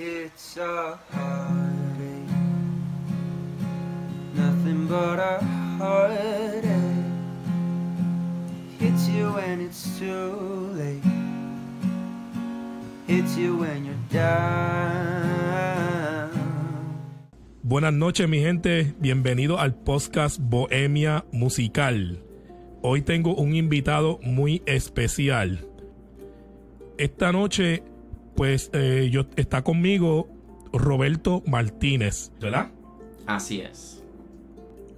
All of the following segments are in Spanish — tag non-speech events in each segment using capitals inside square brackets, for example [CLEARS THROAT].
It's a heartache, nothing but a heartache. Hits you when it's too late, hits you when you're down. Buenas noches mi gente, bienvenido al podcast Bohemia Musical. Hoy tengo un invitado muy especial. Esta noche, pues, eh, yo, está conmigo Roberto Martínez, ¿verdad? Así es.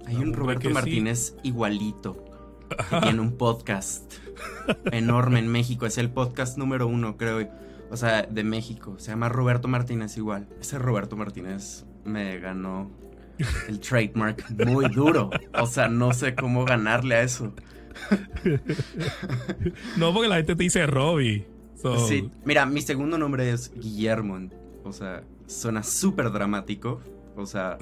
Hay un Roberto sí. Martínez igualito. Que tiene un podcast enorme en México. Es el podcast número uno, creo. O sea, de México. Se llama Roberto Martínez igual. Ese Roberto Martínez me ganó el trademark muy duro. O sea, no sé cómo ganarle a eso. [LAUGHS] No, porque la gente te dice Robbie. So, Sí, mira, mi segundo nombre es Guillermo. O sea, suena súper dramático. O sea,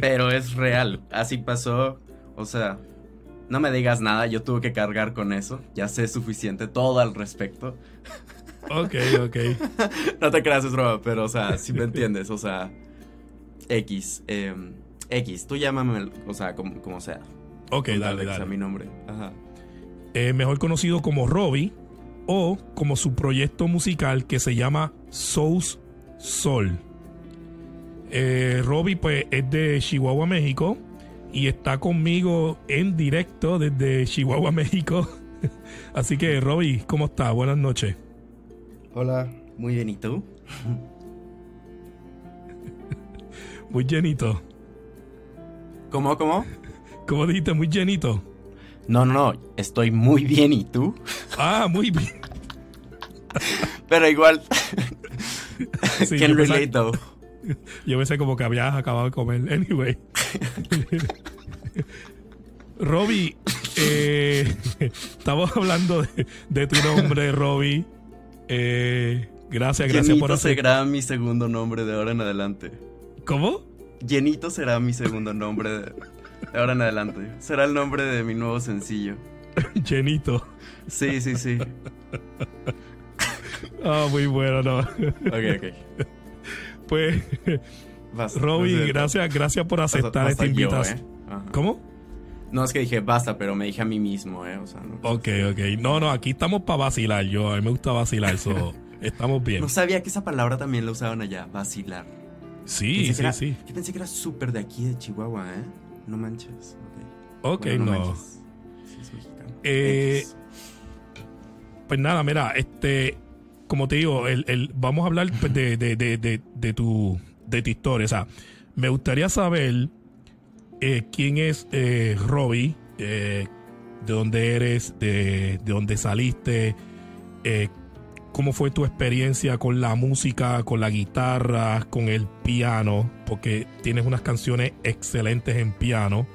pero es real. Así pasó. O sea, no me digas nada. Yo tuve que cargar con eso. Ya sé suficiente todo al respecto. Ok, ok. [LAUGHS] No te creas, es broma, pero, o sea, si me entiendes. O sea, X. eh, X, tú llámame, o sea, como, como sea. Ok, dale, dale. mi nombre. Ajá. Eh, mejor conocido como Robbie o como su proyecto musical que se llama Souls Sol. Eh, Robbie pues es de Chihuahua, México y está conmigo en directo desde Chihuahua, [LAUGHS] México. Así que Robbie, ¿cómo estás? Buenas noches. Hola, muy bien, ¿y tú? Muy llenito. ¿Cómo, cómo? ¿Cómo dijiste? Muy llenito. No, no, no, estoy muy bien, ¿y tú? Ah, muy bien. Pero igual, Sí, can yo, though. yo pensé como que habías acabado de comer. Anyway. Robbie, eh, estamos hablando de, de tu nombre, Robbie. Eh, gracias, gracias Llenito por hacer. será mi segundo nombre de ahora en adelante. ¿Cómo? Llenito será mi segundo nombre de, de ahora en adelante. Será el nombre de mi nuevo sencillo. [LAUGHS] Llenito. Sí, sí, sí. [LAUGHS] Ah, muy bueno, no. Ok, ok. Pues, Basta. Robbie, No sé, gracias, gracias por aceptar esta invitación. ¿eh? ¿Cómo? No es que dije basta, pero me dije a mí mismo, ¿eh? O sea, no. Ok, ok. No, no, aquí estamos para vacilar. Yo, a mí me gusta vacilar, so, [LAUGHS] estamos bien. No sabía que esa palabra también la usaban allá, vacilar. Sí, Pensé sí, era- sí. Yo pensé que era súper de aquí, de Chihuahua, ¿eh? No manches. Ok. Ok, Bueno, no. manches. Sí, es mexicano. Eh. Pues nada, mira, este, como te digo, el, el- vamos a hablar pues, de, de, de, de, de tu, de tu historia. O sea, me gustaría saber eh, quién es eh, Robbie, eh, de dónde eres, de, de dónde saliste, eh, cómo fue tu experiencia con la música, con la guitarra, con el piano, porque tienes unas canciones excelentes en piano,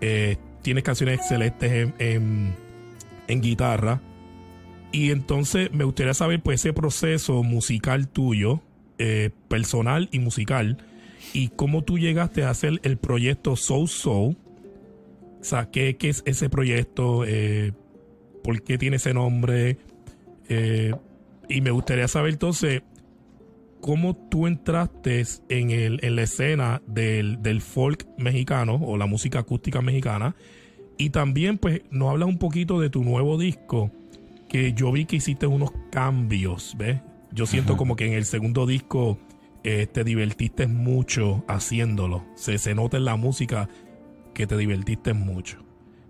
eh, tienes canciones excelentes en- en, guitarra. Y entonces me gustaría saber pues ese proceso musical tuyo, eh, personal y musical, y cómo tú llegaste a hacer el proyecto Soul Soul. O sea, ¿qué, qué es ese proyecto? Eh, ¿Por qué tiene ese nombre? Eh, y me gustaría saber entonces cómo tú entraste en, el, en la escena del, del folk mexicano o la música acústica mexicana. Y también pues nos habla un poquito de tu nuevo disco que yo vi que hiciste unos cambios, ¿ves? Yo siento Ajá. como que en el segundo disco eh, te divertiste mucho haciéndolo. Se, se nota en la música que te divertiste mucho.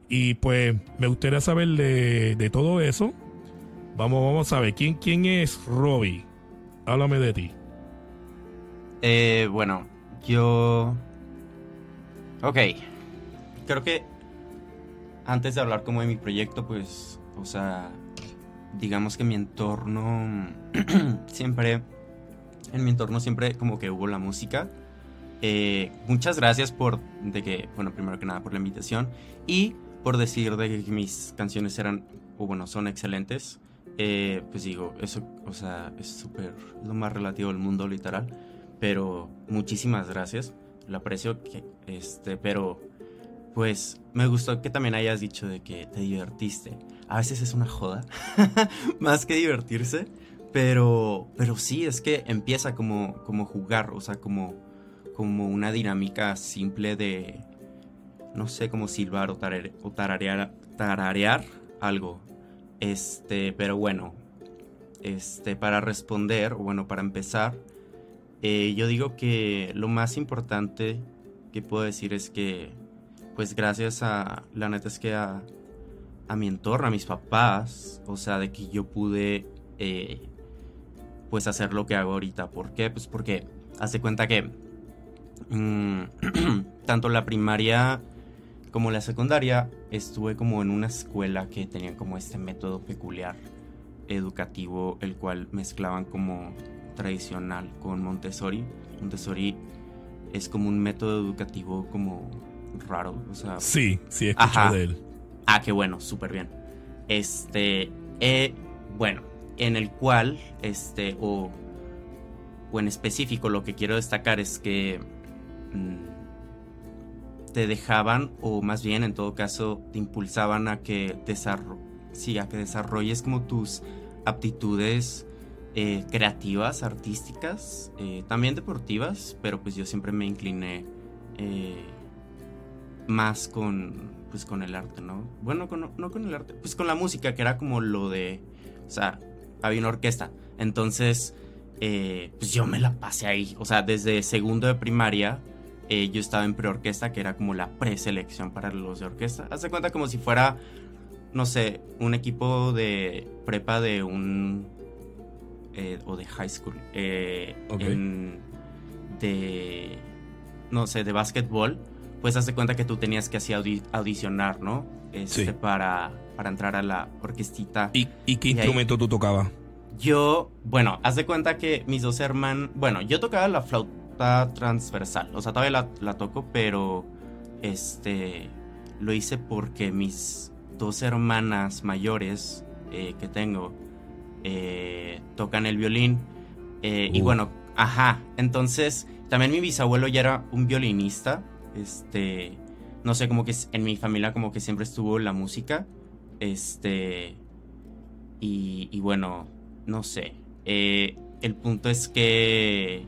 Y pues me gustaría saber de, de todo eso. Vamos, vamos a ver, ¿quién, quién es Robbie? Háblame de ti. Eh, bueno, yo... Ok. Creo que antes de hablar como de mi proyecto, pues, o sea, digamos que mi entorno [CLEARS THROAT] siempre, en mi entorno siempre como que hubo la música. Eh, muchas gracias por, de que, bueno, primero que nada por la invitación y por decir de que mis canciones eran, o bueno, son excelentes. Eh, pues digo, eso, o sea, es súper, lo más relativo del mundo, literal. Pero muchísimas gracias, lo aprecio, este, pero pues me gustó que también hayas dicho de que te divertiste. A veces es una joda, [LAUGHS] más que divertirse, Pero, pero sí, es que empieza como, como jugar, o sea, como, como una dinámica simple de, no sé, como silbar o, tarare- o tararear, tararear algo. Este, pero bueno, este, para responder, o bueno, para empezar, eh, yo digo que lo más importante que puedo decir es que, pues gracias a, la neta es que a, a mi entorno, a mis papás, o sea, de que yo pude, eh, pues hacer lo que hago ahorita. ¿Por qué? Pues porque, hace cuenta que mm, [CLEARS THROAT] tanto la primaria como la secundaria estuve como en una escuela que tenía como este método peculiar educativo, el cual mezclaban como tradicional con Montessori. Montessori es como un método educativo como raro, o sea, Sí, sí, he escuchado Ajá. de él. Ah, qué bueno, súper bien. Este, eh, bueno, en el cual, este, o, o en específico, lo que quiero destacar es que mm, te dejaban, o más bien, en todo caso, te impulsaban a que, sí, a que desarrolles como tus aptitudes eh, creativas, artísticas, eh, también deportivas, pero pues yo siempre me incliné eh, más con, pues con el arte, ¿no? Bueno, con- no con el arte, pues con la música, que era como lo de, o sea, había una orquesta, entonces, pues yo me la pasé ahí, o sea, desde segundo de primaria, eh, yo estaba en preorquesta, que era como la preselección para los de orquesta, haz de cuenta como si fuera, no sé, un equipo de prepa de un, eh, o de high school, eh, en- de, no sé, de básquetbol, pues haz de cuenta que tú tenías que así audi- audicionar, ¿no? Este, Sí. para, para entrar a la orquestita. ¿Y, y qué Y ahí- instrumento tú tocabas? Yo, bueno, haz de cuenta que mis dos hermanos, bueno, yo tocaba la flauta transversal, o sea, todavía la, la toco, pero este, lo hice porque mis dos hermanas mayores eh, que tengo eh, tocan el violín. eh, Y Uh. bueno, ajá, entonces también mi bisabuelo ya era un violinista, este, no sé, como que en mi familia como que siempre estuvo la música, este, y, y bueno, no sé. eh, el punto es que.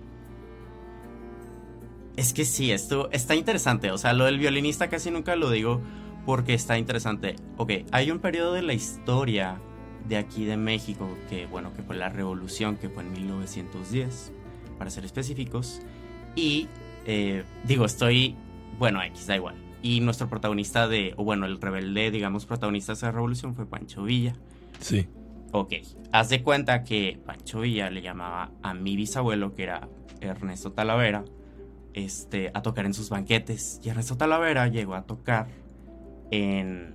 Es que sí, esto está interesante. O sea, lo del violinista casi nunca lo digo porque está interesante. Ok, hay un periodo de la historia de aquí de México que, bueno, que fue la revolución, que fue en 1910, para ser específicos. Y, eh, digo, estoy. Bueno, X, da igual. Y nuestro protagonista de. O bueno, el rebelde, digamos, protagonista de esa revolución fue Pancho Villa. Sí. Ok, haz de cuenta que Pancho Villa le llamaba a mi bisabuelo, que era Ernesto Talavera, este, a tocar en sus banquetes. Y Ernesto Talavera llegó a tocar en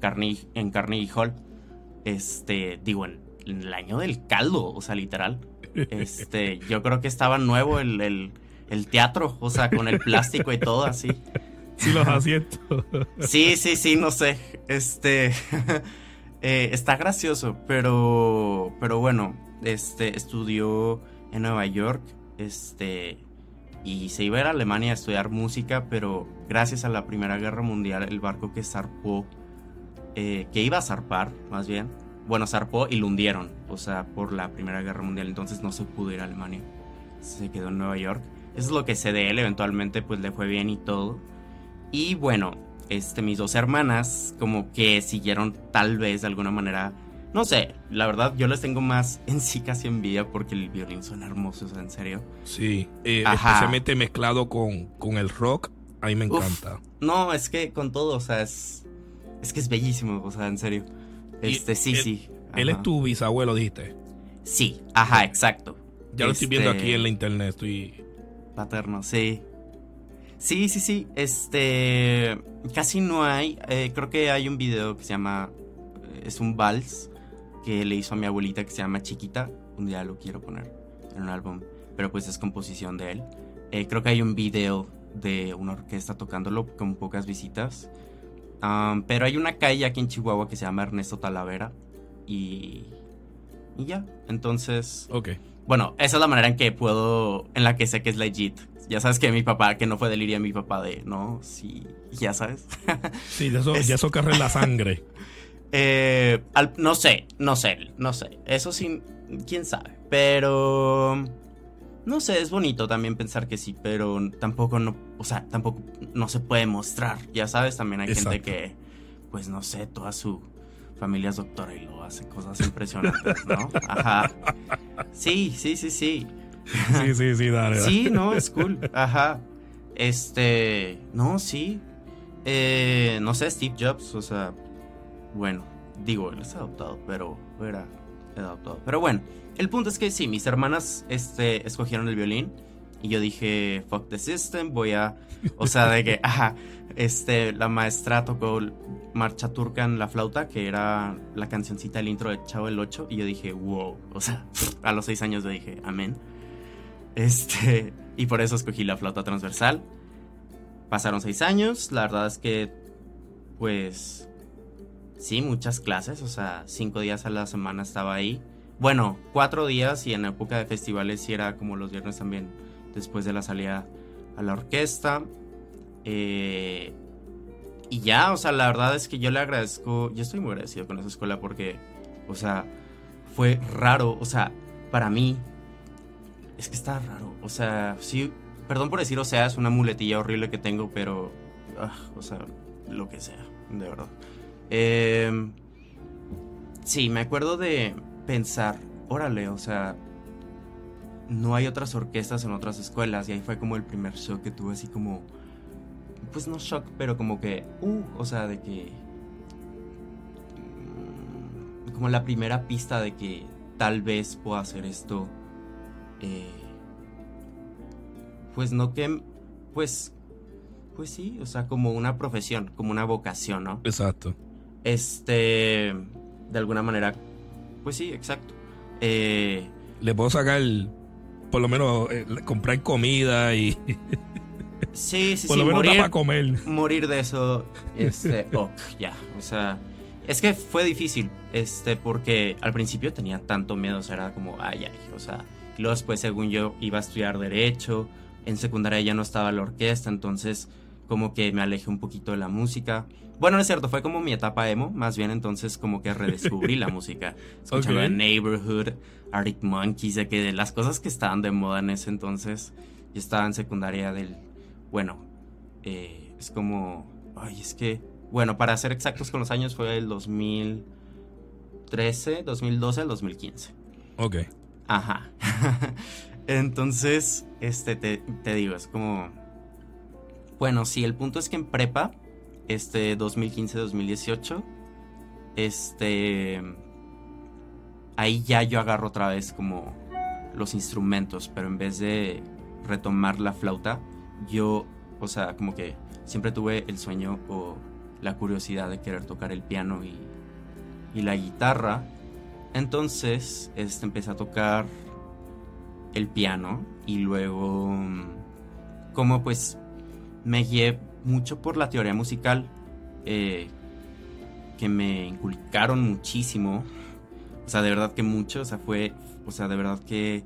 Carnegie, en Carnegie Hall, este, digo, en, en el año del caldo, o sea, literal. Este, [LAUGHS] yo creo que estaba nuevo el, el, el teatro, o sea, con el plástico y todo así. Sí, los asientos. Sí, sí, sí, no sé. Este. [LAUGHS] eh, está gracioso, pero. Pero bueno, este. Estudió en Nueva York. Este. Y se iba a ir a Alemania a estudiar música, pero gracias a la Primera Guerra Mundial, el barco que zarpó. eh, que iba a zarpar, más bien. Bueno, zarpó y lo hundieron. O sea, por la Primera Guerra Mundial. Entonces no se pudo ir a Alemania. Se quedó en Nueva York. Eso es lo que sé de él. Eventualmente, pues le fue bien y todo. Y bueno, este, mis dos hermanas como que siguieron tal vez de alguna manera, no sé, la verdad yo les tengo más [LAUGHS] en sí casi envidia porque el violín suena hermoso, o sea, en serio. Sí. eh, especialmente mezclado con, con el rock. A mí me Uf. encanta. No, es que con todo, o sea, es, es que es bellísimo, o sea, en serio. Y Este, sí, él- sí. Él es tu bisabuelo, dijiste. Sí, ajá, exacto. Ya lo estoy viendo Este, aquí en la internet. Estoy. Paterno, sí. Sí, sí, sí. Este. Casi no hay. eh, creo que hay un video que se llama. eh, Es un vals que le hizo a mi abuelita que se llama Chiquita. Un día lo quiero poner en un álbum. Pero pues es composición de él. Eh, creo que hay un video de una orquesta tocándolo con pocas visitas. Pero hay una calle aquí en Chihuahua que se llama Ernesto Talavera. Y. Y ya. Entonces. Ok. Bueno, esa es la manera en que puedo, en la que sé que es legit. Ya sabes que mi papá, que no fue delirio mi papá de, no, sí, ya sabes. Sí, de eso, [LAUGHS] Es- ya en la sangre. [LAUGHS] Eh, al- no sé, no sé, no sé. Eso sí, quién sabe. Pero no sé, es bonito también pensar que sí, pero tampoco no, o sea, tampoco no se puede mostrar. Ya sabes, también hay gente que, pues no sé, toda su familia es doctora y lo hace cosas impresionantes, ¿no? Ajá. Sí, sí, sí, sí. Sí, sí, sí, dale. dale. Sí, no, es cool. Ajá. Este, no, sí. Eh, no sé, Steve Jobs, o sea, bueno, digo, él es adoptado, pero era adoptado. Pero bueno, el punto es que sí, mis hermanas este, escogieron el violín y yo dije, fuck the system, voy a, o sea, de que, [LAUGHS] ajá, este, la maestra tocó Marcha Turca en la flauta, que era la cancioncita, el intro de Chavo el 8, y yo dije, wow, o sea, [LAUGHS] a los seis años yo dije, amén. Este, y por eso escogí la flauta transversal. Pasaron seis años, la verdad es que, pues, sí, muchas clases, o sea, cinco días a la semana estaba ahí. Bueno, cuatro días y en época de festivales sí era como los viernes también, después de la salida a la orquesta. Eh, y ya, o sea, la verdad es que yo le agradezco, yo estoy muy agradecido con esa escuela porque, o sea, fue raro, o sea, para mí, es que está raro, o sea, sí, perdón por decir, o sea, es una muletilla horrible que tengo, pero, ah, o sea, lo que sea, de verdad. Eh, sí, me acuerdo de pensar, órale, o sea, no hay otras orquestas en otras escuelas y ahí fue como el primer shock que tuve así como, pues no shock, pero como que, uh, o sea, de que, mm, como la primera pista de que tal vez pueda hacer esto, eh, pues no que, pues, pues sí, o sea, como una profesión, como una vocación, ¿no? Exacto. Este, de alguna manera, pues sí, exacto. Eh, Le puedo sacar, por lo menos, eh, comprar comida y [LAUGHS] sí, sí, por sí, lo menos morir, para comer. morir de eso, este, [LAUGHS] ok, ya, o sea, es que fue difícil, este, porque al principio tenía tanto miedo, o sea, era como, ay, ay, o sea, y luego después, según yo, iba a estudiar Derecho, en secundaria ya no estaba la orquesta, entonces, como que me alejé un poquito de la música. Bueno, no es cierto, fue como mi etapa emo, más bien entonces como que redescubrí la [LAUGHS] música. Escuchando Ok. The Neighborhood, Arctic Monkeys, de que de las cosas que estaban de moda en ese entonces, yo estaba en secundaria del, bueno, eh, es como, ay, es que, bueno, para ser exactos con los años fue el 2013, 2012 al 2015. Ok. Ajá. [LAUGHS] Entonces, este, te, te digo, es como... Bueno, sí, el punto es que en prepa, este 2015-2018, este... Ahí ya yo agarro otra vez como los instrumentos, pero en vez de retomar la flauta, yo, o sea, como que siempre tuve el sueño o la curiosidad de querer tocar el piano y, y la guitarra. Entonces, este, empecé a tocar el piano y luego, mm, como pues me guié mucho por la teoría musical eh, que me inculcaron muchísimo. O sea, de verdad que mucho. O sea, fue, o sea, de verdad que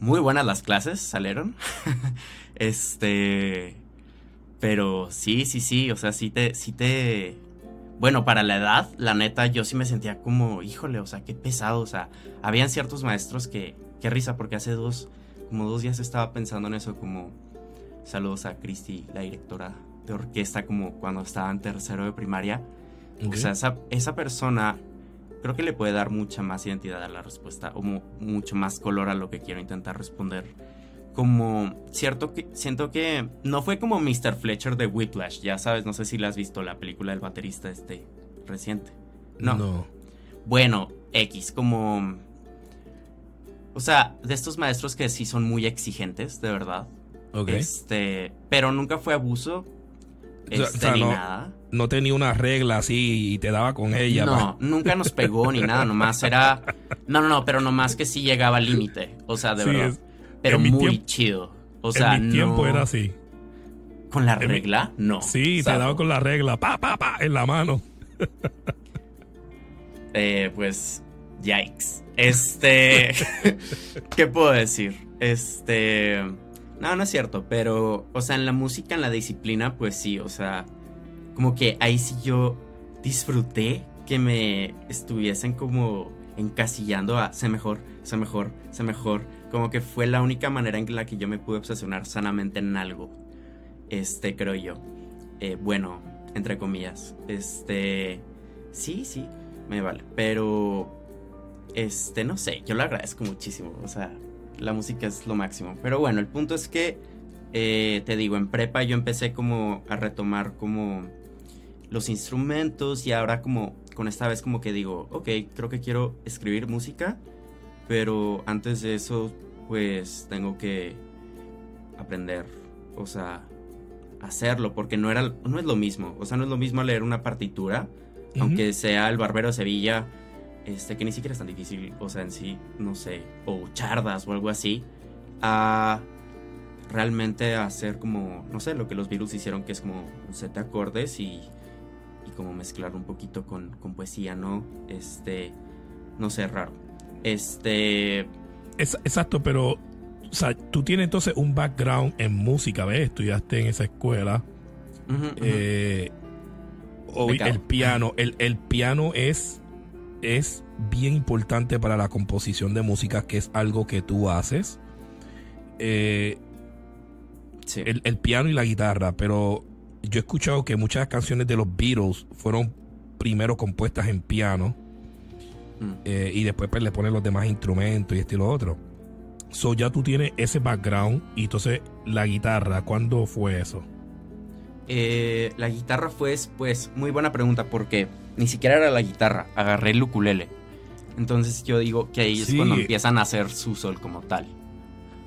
muy buenas las clases salieron. [LAUGHS] este, pero sí, sí, sí. O sea, sí te, sí te, bueno, para la edad, la neta, yo sí me sentía como, híjole, o sea, qué pesado. O sea, habían ciertos maestros que, qué risa, porque hace dos, como dos días estaba pensando en eso, como, saludos a Cristi, la directora de orquesta, como cuando estaba en tercero de primaria. O sea, esa, esa persona creo que le puede dar mucha más identidad a la respuesta, o mu- mucho más color a lo que quiero intentar responder. Como, cierto que, siento que no fue como Mr. Fletcher de Whiplash, ya sabes, no sé si la has visto, la película del baterista este reciente. No. No. Bueno, X, como... O sea, de estos maestros que sí son muy exigentes, de verdad. Este, pero nunca fue abuso. Este, o sea, ni no- nada. No tenía una regla así y te daba con ella. No, nunca nos pegó ni nada, nomás era. No, no, no, pero nomás que sí llegaba al límite. O sea, de Sí, verdad. es- pero muy tiempo- chido. O sea, en mi tiempo no- era así. ¿Con la mi- regla? No. Sí, te daba con la regla, pa, pa, pa, en la mano. Eh, pues, yikes. Este, [LAUGHS] [LAUGHS] ¿qué puedo decir? Este, no, no es cierto, pero, o sea, en la música, en la disciplina, pues sí, o sea, como que ahí sí yo disfruté que me estuviesen como encasillando a sé mejor, sé mejor, sé mejor. Como que fue la única manera en la que yo me pude obsesionar sanamente en algo. Este, creo yo. Eh, bueno, entre comillas. Este, sí, sí, me vale. Pero, este, no sé, yo lo agradezco muchísimo. O sea, la música es lo máximo. Pero bueno, el punto es que, eh, te digo, en prepa yo empecé como a retomar como los instrumentos y ahora como con esta vez como que digo, ok, creo que quiero escribir música, pero antes de eso pues tengo que aprender, o sea, hacerlo, porque no, era, no es lo mismo, o sea, no es lo mismo leer una partitura, aunque sea el Barbero de Sevilla, este, que ni siquiera es tan difícil, o sea, en sí, no sé, o chardas o algo así, a realmente hacer como, no sé, lo que los virus hicieron, que es como un set de acordes y y como mezclarlo un poquito con, poesía, ¿no? Este, no sé, raro. Este... Es, exacto, pero, o sea, tú tienes entonces un background en música, ¿ves? Estudiaste en esa escuela. Eh, el piano, el, el piano es, es bien importante para la composición de música, que es algo que tú haces. Eh, el, el, piano y la guitarra, pero yo he escuchado que muchas canciones de los Beatles fueron primero compuestas en piano mm. eh, y después pues, le ponen los demás instrumentos y este y lo otro. So ya tú tienes ese background y entonces la guitarra, ¿cuándo fue eso? Eh, la guitarra fue, pues, muy buena pregunta porque ni siquiera era la guitarra, agarré el ukulele. Entonces yo digo que ahí es cuando empiezan a hacer su sol como tal.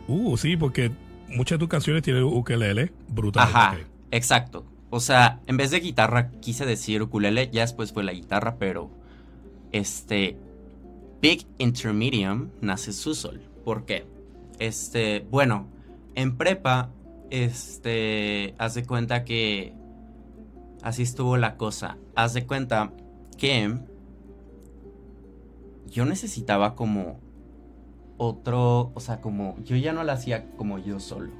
Uh, sí, porque muchas de tus canciones tienen ukulele, brutal. Ajá. Exacto. O sea, en vez de guitarra quise decir ukulele, ya después fue la guitarra, pero este Big Intermedium nace su sol. ¿Por qué? Este, bueno, en prepa este haz de cuenta que así estuvo la cosa. Haz de cuenta que yo necesitaba como otro, o sea, como yo ya no la hacía como yo solo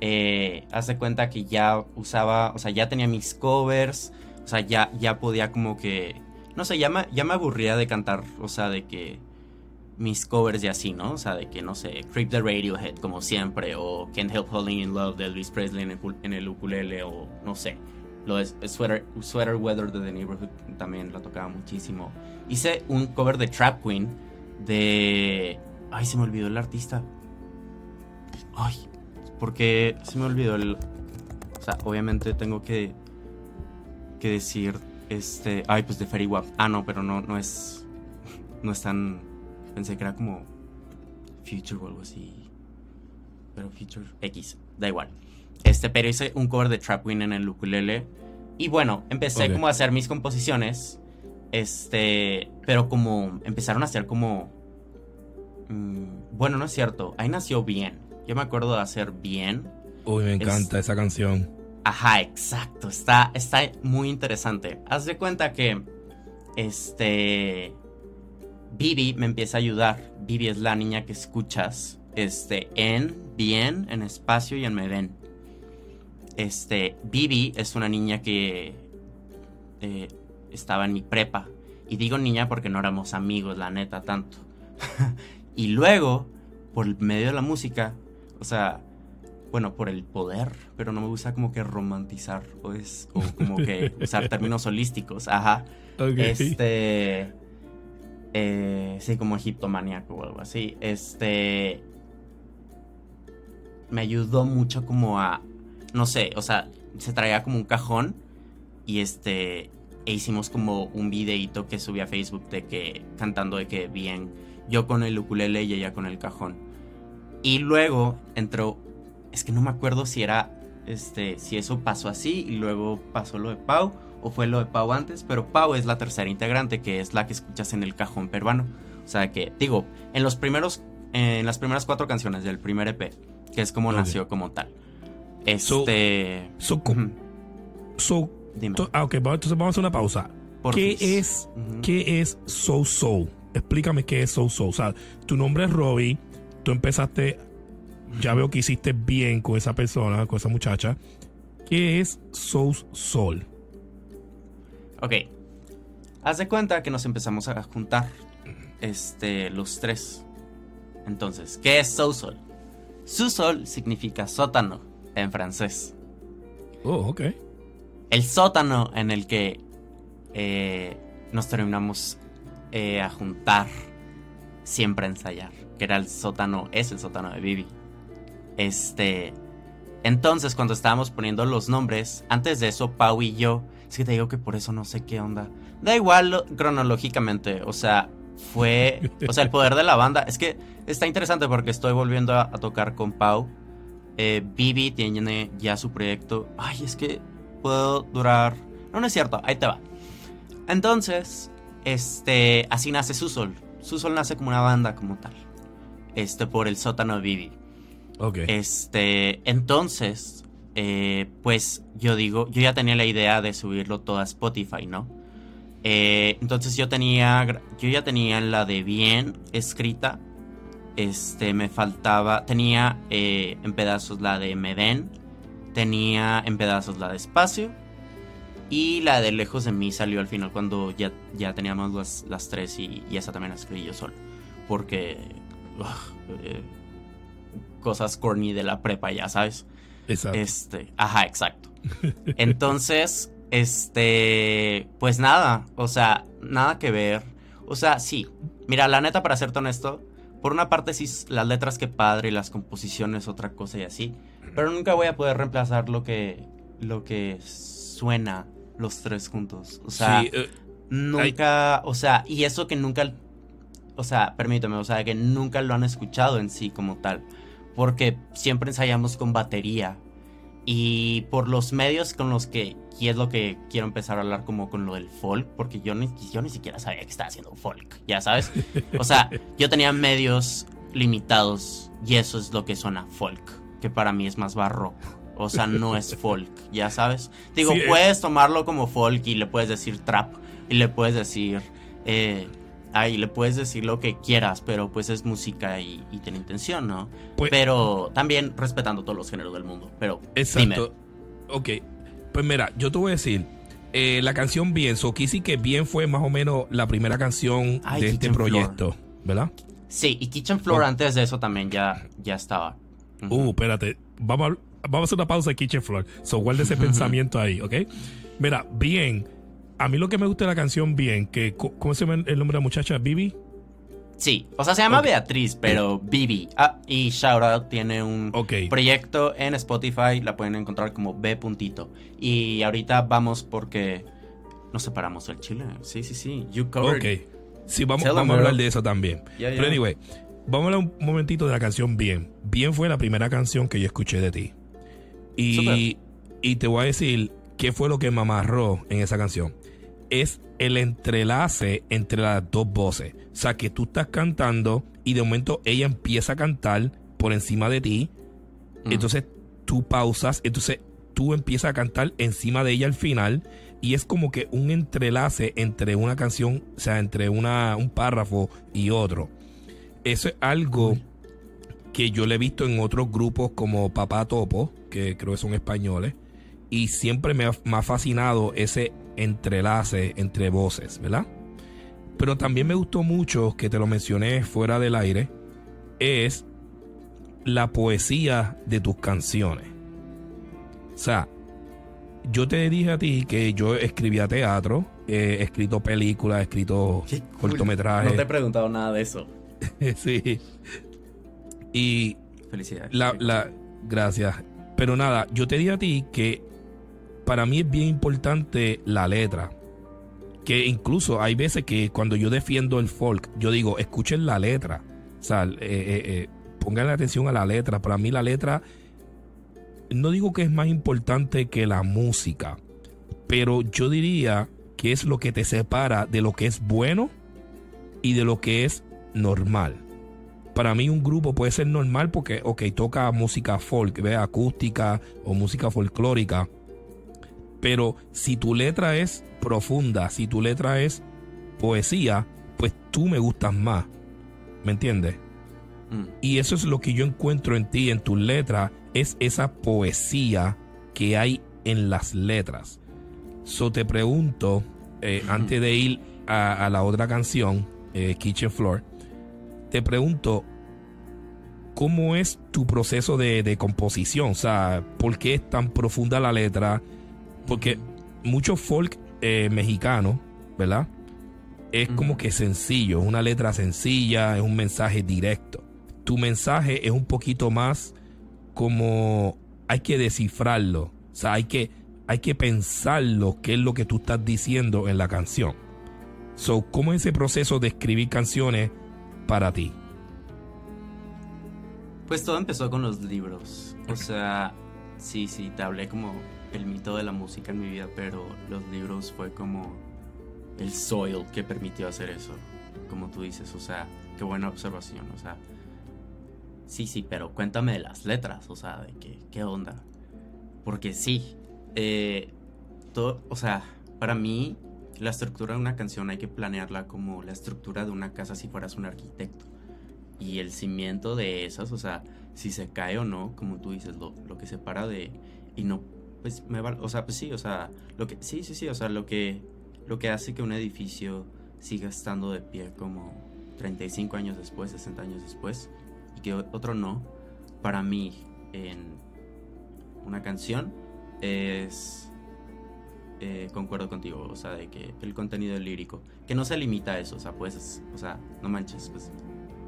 eh, hace cuenta que ya usaba, o sea, ya tenía mis covers, o sea, ya, ya podía como que, no sé, ya me, ya me aburría de cantar, o sea, de que mis covers y así, ¿no? O sea, de que, no sé, Creep the Radiohead como siempre, o Can't Help Falling in Love de Elvis Presley en el, en el ukulele, o no sé, lo de Sweater, Sweater Weather de The Neighborhood también lo tocaba muchísimo. Hice un cover de Trap Queen de... Ay, se me olvidó el artista. Ay, porque se me olvidó el. O sea, obviamente tengo que. Que decir. Este. Ay, pues de Ferry Wap. Ah, no, pero no, no es. No es tan. Pensé que era como. Future o algo así. Pero Future X. Da igual. Este, pero hice un cover de Trap Queen en el ukulele. Y bueno, empecé como a hacer mis composiciones. Este. Pero como. Empezaron a hacer como. Mm, bueno, no es cierto. Ahí nació bien yo me acuerdo de hacer bien. Uy, me encanta esa canción. Ajá, exacto. Está, está muy interesante. Haz de cuenta que. Este. Vivi me empieza a ayudar. Vivi es la niña que escuchas. Este. En, bien, en espacio y en me ven. Este. Vivi es una niña que. Eh, estaba en mi prepa. Y digo niña porque no éramos amigos, la neta, tanto. [LAUGHS] y luego, por medio de la música, o sea, bueno, por el poder, pero no me gusta como que romantizar, pues, o como que [LAUGHS] usar términos holísticos, ajá. Este, eh, sí, como egiptomaníaco o algo así. Este, me ayudó mucho como a, no sé, o sea, se traía como un cajón y este, e hicimos como un videito que subí a Facebook de que, cantando de que bien, yo con el ukulele y ella con el cajón. Y luego entró, es que no me acuerdo si era, este, si eso pasó así y luego pasó lo de Pau o fue lo de Pau antes, pero Pau es la tercera integrante que es la que escuchas en el cajón peruano. O sea que, digo, en los primeros, en las primeras cuatro canciones del primer EP, que es como nació como tal. Este. So, so, Dime. ah, ok, entonces vamos a hacer una pausa. ¿Qué es, ¿Qué es So So? Explícame qué es So So. O sea, tu nombre es Robbie tú empezaste, ya veo que hiciste bien con esa persona, con esa muchacha. ¿Qué es Soul Soul? Ok. Haz de cuenta que nos empezamos a juntar. este, los tres. Entonces, ¿qué es sous-sol? Sous-sol significa sótano en francés. Oh, ok. El sótano en el que eh, nos terminamos eh, a juntar siempre a ensayar, que era el sótano, es el sótano de Vivi. Este, entonces cuando estábamos poniendo los nombres, antes de eso Pau y yo, es que te digo que por eso no sé qué onda. Da igual lo- cronológicamente, o sea, fue, o sea, el poder de la banda, es que está interesante porque estoy volviendo a, a tocar con Pau. Eh, Vivi tiene ya su proyecto. Ay, es que puedo durar. No, no es cierto, ahí te va. Entonces, este, así nace Susol. Susol nace como una banda como tal. Este, por el sótano de Vivi. Ok. Este, entonces, eh, pues yo digo, yo ya tenía la idea de subirlo todo a Spotify, ¿no? Eh, entonces yo tenía, yo ya tenía la de bien escrita. Este, me faltaba, tenía eh, en pedazos la de Me Ven, tenía en pedazos la de Espacio y la de Lejos de mí salió al final cuando ya, ya teníamos las, las tres y, y esa también la escribí yo solo. Porque... ugh, eh, cosas corny de la prepa, ya sabes. Exacto. Este, ajá, exacto. Entonces, este, pues nada, o sea, nada que ver. O sea, sí. Mira, la neta, para serte honesto, por una parte sí, las letras que padre y las composiciones otra cosa y así, pero nunca voy a poder reemplazar lo que, lo que suena los tres juntos. O sea, sí, eh, nunca, o sea, y eso que nunca, o sea, permíteme, o sea, que nunca lo han escuchado en sí como tal, porque siempre ensayamos con batería y por los medios con los que, y es lo que quiero empezar a hablar como con lo del folk, porque yo ni, yo ni siquiera sabía que estaba haciendo folk, ya sabes, o sea, [LAUGHS] yo tenía medios limitados y eso es lo que suena folk, que para mí es más barroco. O sea, no es [LAUGHS] folk, ya sabes. Digo, Sí, puedes tomarlo como folk y le puedes decir trap y le puedes decir eh, ay, le puedes decir lo que quieras, pero pues es música y, y tiene intención, ¿no? Pues- pero también respetando todos los géneros del mundo. Pero Exacto. Ok. Pues mira, yo te voy a decir. eh, la canción Bien, so que Bien fue más o menos la primera canción Ay, de este Floor. proyecto, ¿verdad? sí, y Kitchen Floor Oh. antes de eso también ya, ya estaba. Uh, espérate. Vamos a, vamos a hacer una pausa de Kitchen Floor. So, guarda ese [LAUGHS] pensamiento ahí, ¿ok? Mira, Bien. A mí lo que me gusta de la canción Bien, que, ¿cómo se llama el nombre de la muchacha? ¿Bibi? Sí, o sea, se llama. Beatriz, pero Bibi. Ah, y Shoutout tiene un proyecto en Spotify, la pueden encontrar como B. puntito. Y ahorita vamos porque nos separamos del Chile. Sí, sí, sí. You covered. Ok. Sí, vamos, vamos a hablar de eso también. Yeah, Pero anyway, vamos a hablar un momentito de la canción Bien. Bien fue la primera canción que yo escuché de ti. Y, y te voy a decir qué fue lo que me amarró en esa canción. Es el entrelace entre las dos voces. O sea, que tú estás cantando y de momento ella empieza a cantar por encima de ti. Mm. Entonces tú pausas, entonces tú empiezas a cantar encima de ella al final y es como que un entrelace entre una canción, o sea, entre una, un párrafo y otro. Eso es algo que yo le he visto en otros grupos como Papá Topo, que creo que son españoles, y siempre me ha, me ha fascinado ese entrelace entre voces, ¿verdad? Pero también me gustó mucho, que te lo mencioné fuera del aire, es la poesía de tus canciones. O sea, yo te dije a ti que yo escribía teatro, he escrito películas, he escrito Qué cool. cortometrajes. No te he preguntado nada de eso. [LAUGHS] sí. Y Felicidades. la, la, gracias. Pero nada, yo te dije a ti que para mí es bien importante la letra. Que incluso hay veces que cuando yo defiendo el folk, yo digo, escuchen la letra. O sea, eh, eh, eh, pongan atención a la letra. Para mí la letra, no digo que es más importante que la música, pero yo diría que es lo que te separa de lo que es bueno y de lo que es normal para mí un grupo puede ser normal porque, ok, toca música folk, ¿ve? acústica o música folclórica. Pero si tu letra es profunda, si tu letra es poesía, pues tú me gustas más. ¿Me entiendes? Mm. Y eso es lo que yo encuentro en ti, en tus letras, es esa poesía que hay en las letras. So te pregunto, eh, antes de ir a, a la otra canción, eh, Kitchen Floor. Te pregunto, ¿cómo es tu proceso de, de composición? O sea, ¿por qué es tan profunda la letra? Porque muchos folk eh, mexicanos, ¿verdad? Es como que sencillo, es una letra sencilla, es un mensaje directo. Tu mensaje es un poquito más como hay que descifrarlo, o sea, hay que, hay que pensarlo, qué es lo que tú estás diciendo en la canción. So, ¿cómo es ese proceso de escribir canciones para ti? Pues todo empezó con los libros. O sea, sí, sí, te hablé como el mito de la música en mi vida, pero los libros fue como el soil que permitió hacer eso. Como tú dices, o sea, qué buena observación. O sea, sí, sí, pero cuéntame de las letras, o sea, de qué, qué onda. Porque sí, eh, todo, o sea, para mí la estructura de una canción hay que planearla como la estructura de una casa si fueras un arquitecto y el cimiento de esas, o sea, si se cae o no, como tú dices, lo, lo que separa de y no pues me va, o sea, pues sí, o sea, lo que sí, sí, sí, o sea, lo que lo que hace que un edificio siga estando de pie como 35 años después, 60 años después y que otro no, para mí en una canción es eh, concuerdo contigo, o sea, de que el contenido lírico, que no se limita a eso, o sea, pues, o sea, no manches, pues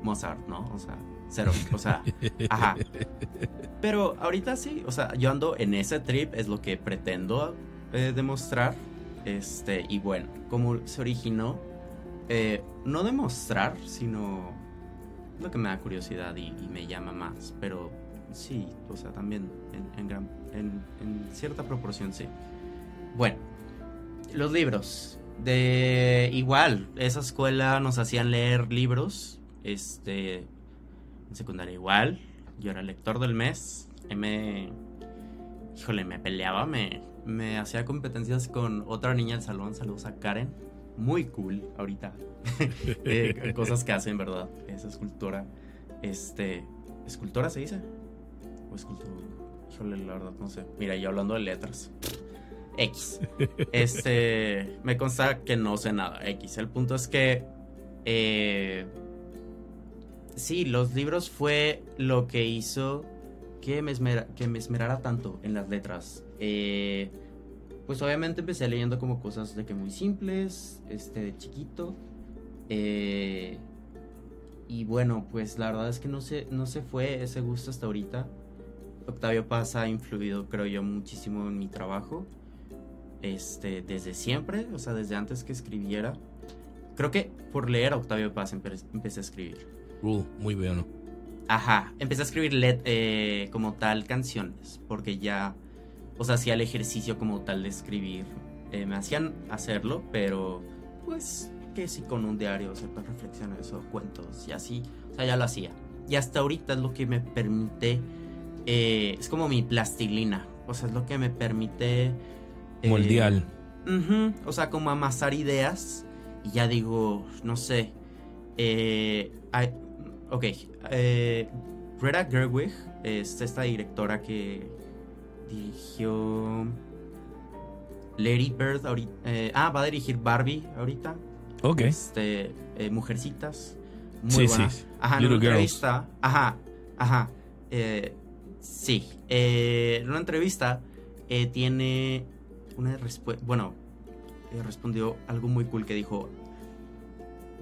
Mozart, ¿no? O sea, cero, o sea, [LAUGHS] ajá. Pero ahorita sí, o sea, yo ando en ese trip, es lo que pretendo eh, demostrar, este, y bueno, como se originó, eh, no demostrar, sino lo que me da curiosidad y, y me llama más, pero sí, o sea, también en, en gran, en, en cierta proporción sí. Bueno, los libros. De igual, esa escuela nos hacían leer libros. Este. En secundaria igual. Yo era lector del mes. Me. Híjole, me peleaba, me, me hacía competencias con otra niña del salón. Saludos a Karen. Muy cool ahorita. [LAUGHS] Eh, cosas que hacen, ¿verdad? Esa escultora. Este. ¿Escultora se dice? ¿O escultura? Híjole, la verdad, no sé. Mira, yo hablando de letras. X. Este. Me consta que no sé nada. X. El punto es que. eh, sí, los libros fue lo que hizo que me, esmerara tanto en las letras. Eh, pues obviamente empecé leyendo como cosas de que muy simples, este, de chiquito. Eh, y bueno, pues la verdad es que no se, no se fue ese gusto hasta ahorita. Octavio Paz ha influido, creo yo, muchísimo en mi trabajo. Este, desde siempre, o sea, desde antes que escribiera. Creo que por leer a Octavio Paz empe- empecé a escribir. Uh, muy bueno. Ajá, empecé a escribir let- eh, como tal canciones, porque ya, o sea, hacía el ejercicio como tal de escribir. Eh, me hacían hacerlo, pero pues que sí con un diario, ciertas reflexiones o cuentos y así, o sea, ya lo hacía. Y hasta ahorita es lo que me permite, eh, es como mi plastilina, o sea, es lo que me permite... eh, Moldear. Ujú, O sea, como amasar ideas. Y ya digo, no sé. Eh, hay- ok. Eh, Greta Gerwig es esta directora que dirigió Lady Bird ahorita. eh, ah, va a dirigir Barbie ahorita. Ok. Este, eh, Mujercitas. Muy Sí, buena. sí. Ajá, en Little una Girls. entrevista. Ajá, ajá. eh, sí. eh, en una entrevista eh, tiene una respuesta. Bueno, eh, respondió algo muy cool que dijo: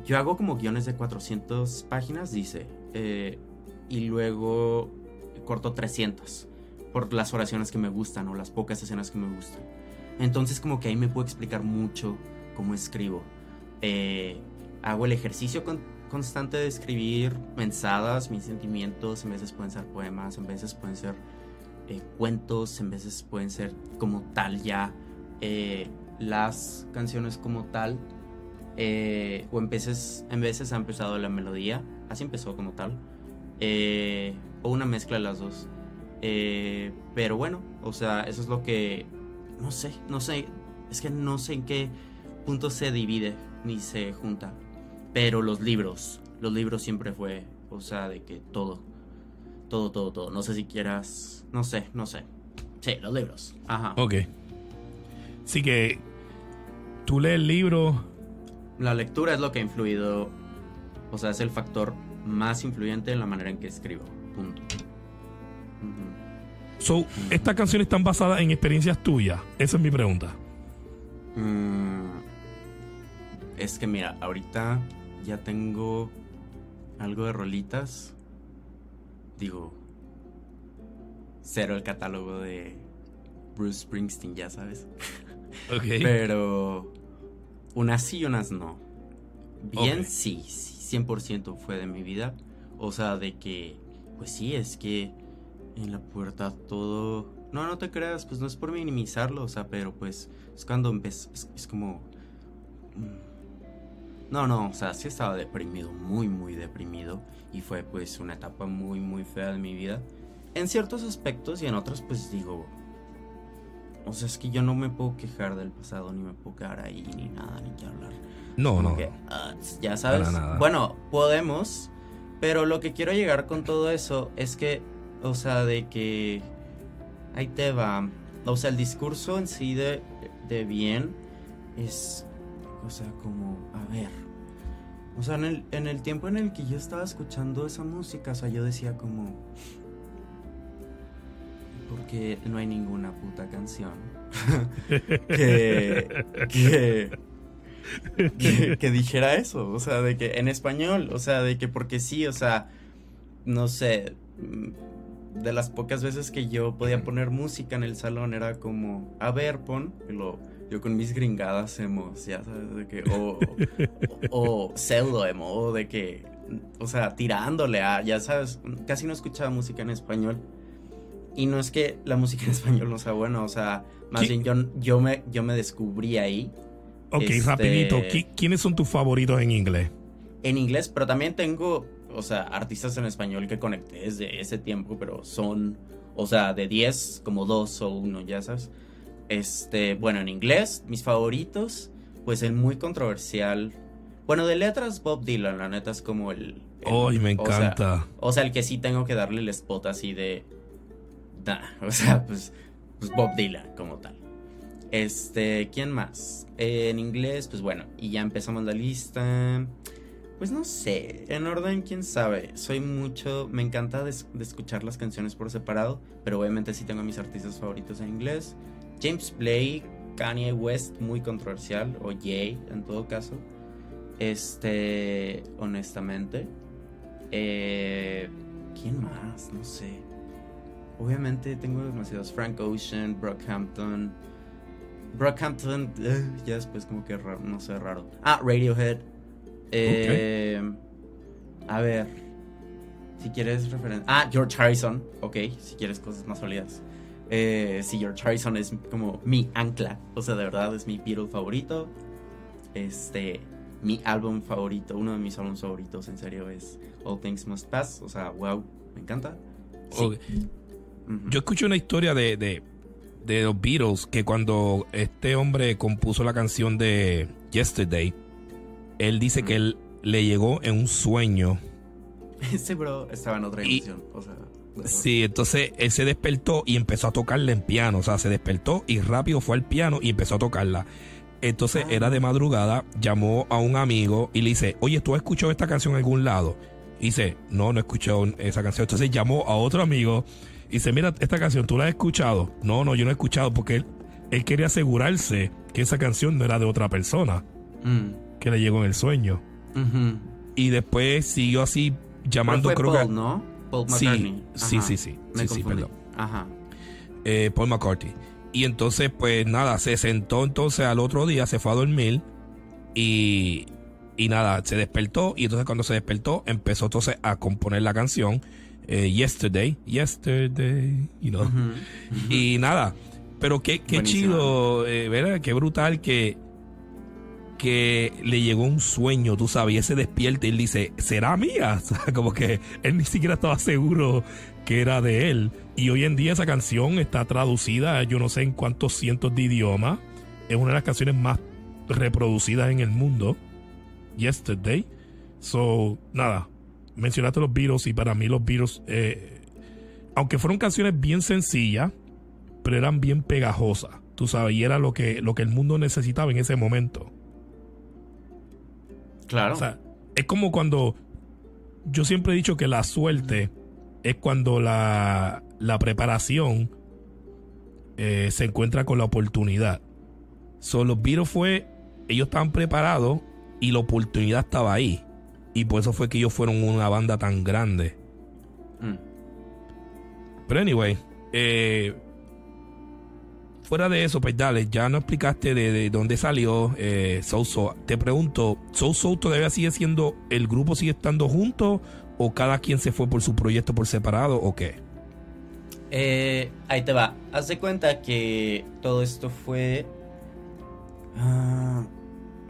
Yo hago como guiones de 400 páginas, dice. eh, y luego corto 300 por las oraciones que me gustan o las pocas escenas que me gustan. Entonces, como que ahí me puedo explicar mucho cómo escribo. Eh, hago el ejercicio con- constante de escribir mensadas, mis sentimientos, en veces pueden ser poemas, en veces pueden ser eh, cuentos, en veces pueden ser como tal ya eh, las canciones como tal, eh, o en veces, en veces ha empezado la melodía, así empezó como tal, eh, o una mezcla de las dos. Eh, pero bueno, o sea, eso es lo que, no sé, no sé, es que no sé en qué punto se divide ni se junta. Pero los libros, los libros siempre fue, o sea, de que todo, todo, todo, todo. No sé si quieras, no sé, no sé. Sí, los libros. Ajá. Ok. Así que tú lees el libro. La lectura es lo que ha influido O sea, es el factor más influyente en la manera en que escribo. Punto. So, ¿estas canciones están basadas en experiencias tuyas? Esa es mi pregunta. Mm, es que mira, ahorita ya tengo algo de rolitas. Digo, cero el catálogo de Bruce Springsteen, ya sabes. Ok. [LAUGHS] Pero unas sí y unas no. Bien, Ok. sí, sí, 100% fue de mi vida. O sea, de que, pues sí, es que en la puerta todo... No, no te creas, pues no es por minimizarlo, o sea, pero pues es cuando empezó, es, es como... mm. No, no, o sea, sí estaba deprimido, muy, muy deprimido. Y fue pues una etapa muy, muy fea de mi vida. En ciertos aspectos y en otros pues digo... O sea, es que yo no me puedo quejar del pasado, ni me puedo quedar ahí, ni nada, ni que hablar. No, Como no. que, ah, ya sabes. Bueno, podemos, pero lo que quiero llegar con todo eso es que, o sea, de que ahí te va. O sea, el discurso en sí de, de bien es, o sea, como, a ver. O sea, en el, en el tiempo en el que yo estaba escuchando esa música, o sea, yo decía como... Porque no hay ninguna puta canción [LAUGHS] que, que, que, que dijera eso, o sea, de que en español, o sea, de que porque sí, o sea, no sé, mm, de las pocas veces que yo podía poner música en el salón era como, a ver, pon, y lo, yo con mis gringadas emos, ya sabes, de que, o, o, o pseudo emo, o de que, o sea, tirándole a, ya sabes, casi no escuchaba música en español. Y no es que la música en español no sea buena, o sea, más ¿Qué? bien yo, yo, me, yo me descubrí ahí Ok, Este- rapidito. ¿qui- ¿Quiénes son tus favoritos en inglés? en inglés, pero también tengo, o sea, artistas en español que conecté desde ese tiempo, pero son, o sea, de 10, como 2 o 1, ya sabes. Este, bueno, en inglés, mis favoritos, pues el muy controversial. Bueno, de letras, Bob Dylan, la neta es como el. el- Ay, me o sea, encanta. O sea, el que sí tengo que darle el spot así de. [LAUGHS] O sea, pues, pues Bob Dylan como tal. Este, ¿quién más? Eh, en inglés, pues bueno, y ya empezamos la lista. Pues no sé, en orden, quién sabe. Soy mucho, me encanta de, escuchar las canciones por separado, pero obviamente sí tengo mis artistas favoritos en inglés. James Blake, Kanye West, muy controversial, o Jay en todo caso. Este, honestamente. Eh, ¿Quién más? No sé. Obviamente tengo demasiados. Frank Ocean, Brockhampton. Brockhampton, eh, ya después como que raro, no sé, raro. Ah, Radiohead. Eh, A ver. Si quieres referencia. Ah, George Harrison. Ok, si quieres cosas más sólidas. Eh, sí, George Harrison es como mi ancla. O sea, de verdad es mi Beatle favorito. Este, mi álbum favorito, uno de mis álbumes favoritos, en serio, es All Things Must Pass. O sea, wow, me encanta. Sí. Yo escuché una historia de, de, de los Beatles que cuando este hombre compuso la canción de Yesterday, él dice que él le llegó en un sueño. Ese bro estaba en otra dimensión. O sea, Sí, entonces él se despertó y empezó a tocarla en piano. O sea, se despertó y rápido fue al piano y empezó a tocarla. Entonces Ah. era de madrugada, llamó a un amigo y le dice, oye, ¿tú has escuchado esta canción en algún lado? Y dice, no, no he escuchado esa canción. Entonces llamó a otro amigo y dice, mira, esta canción, ¿tú la has escuchado? No, no, yo no he escuchado porque él, él quería asegurarse que esa canción no era de otra persona, Mm, que le llegó en el sueño. Y después siguió así llamando, creo Paul, que... ¿no? Paul Sí, McCartney. sí, Ajá. sí, sí, Me sí, sí, perdón. Ajá. eh, Paul McCartney. Y entonces, pues nada, se sentó entonces al otro día, se fue a dormir y, y nada, se despertó. Y entonces cuando se despertó, empezó entonces a componer la canción eh, Yesterday, Yesterday, you know. Y nada, pero qué, qué chido, eh, ¿verdad? Qué brutal que, que le llegó un sueño, tú sabes, y él se despierta y él dice, ¿será mía? [LAUGHS] Como que él ni siquiera estaba seguro que era de él. Y hoy en día esa canción está traducida yo no sé en cuántos cientos de idiomas. Es una de las canciones más reproducidas en el mundo. Yesterday. So, nada, mencionaste los Beatles y para mí los Beatles, eh, aunque fueron canciones bien sencillas, pero eran bien pegajosas, tú sabes, y era lo que, lo que el mundo necesitaba en ese momento. Claro. O sea, es como cuando yo siempre he dicho que la suerte es cuando la, la preparación eh, se encuentra con la oportunidad. Solo los Beatles fue, ellos estaban preparados y la oportunidad estaba ahí. Y por eso fue que ellos fueron una banda tan grande. Mm. Pero anyway, eh, fuera de eso, pues dale, ya no explicaste de, de dónde salió eh, So So. Te pregunto, ¿So So todavía sigue siendo, el grupo sigue estando juntos o cada quien se fue por su proyecto por separado o qué? Eh, ahí te va. Haz de cuenta que todo esto fue ah,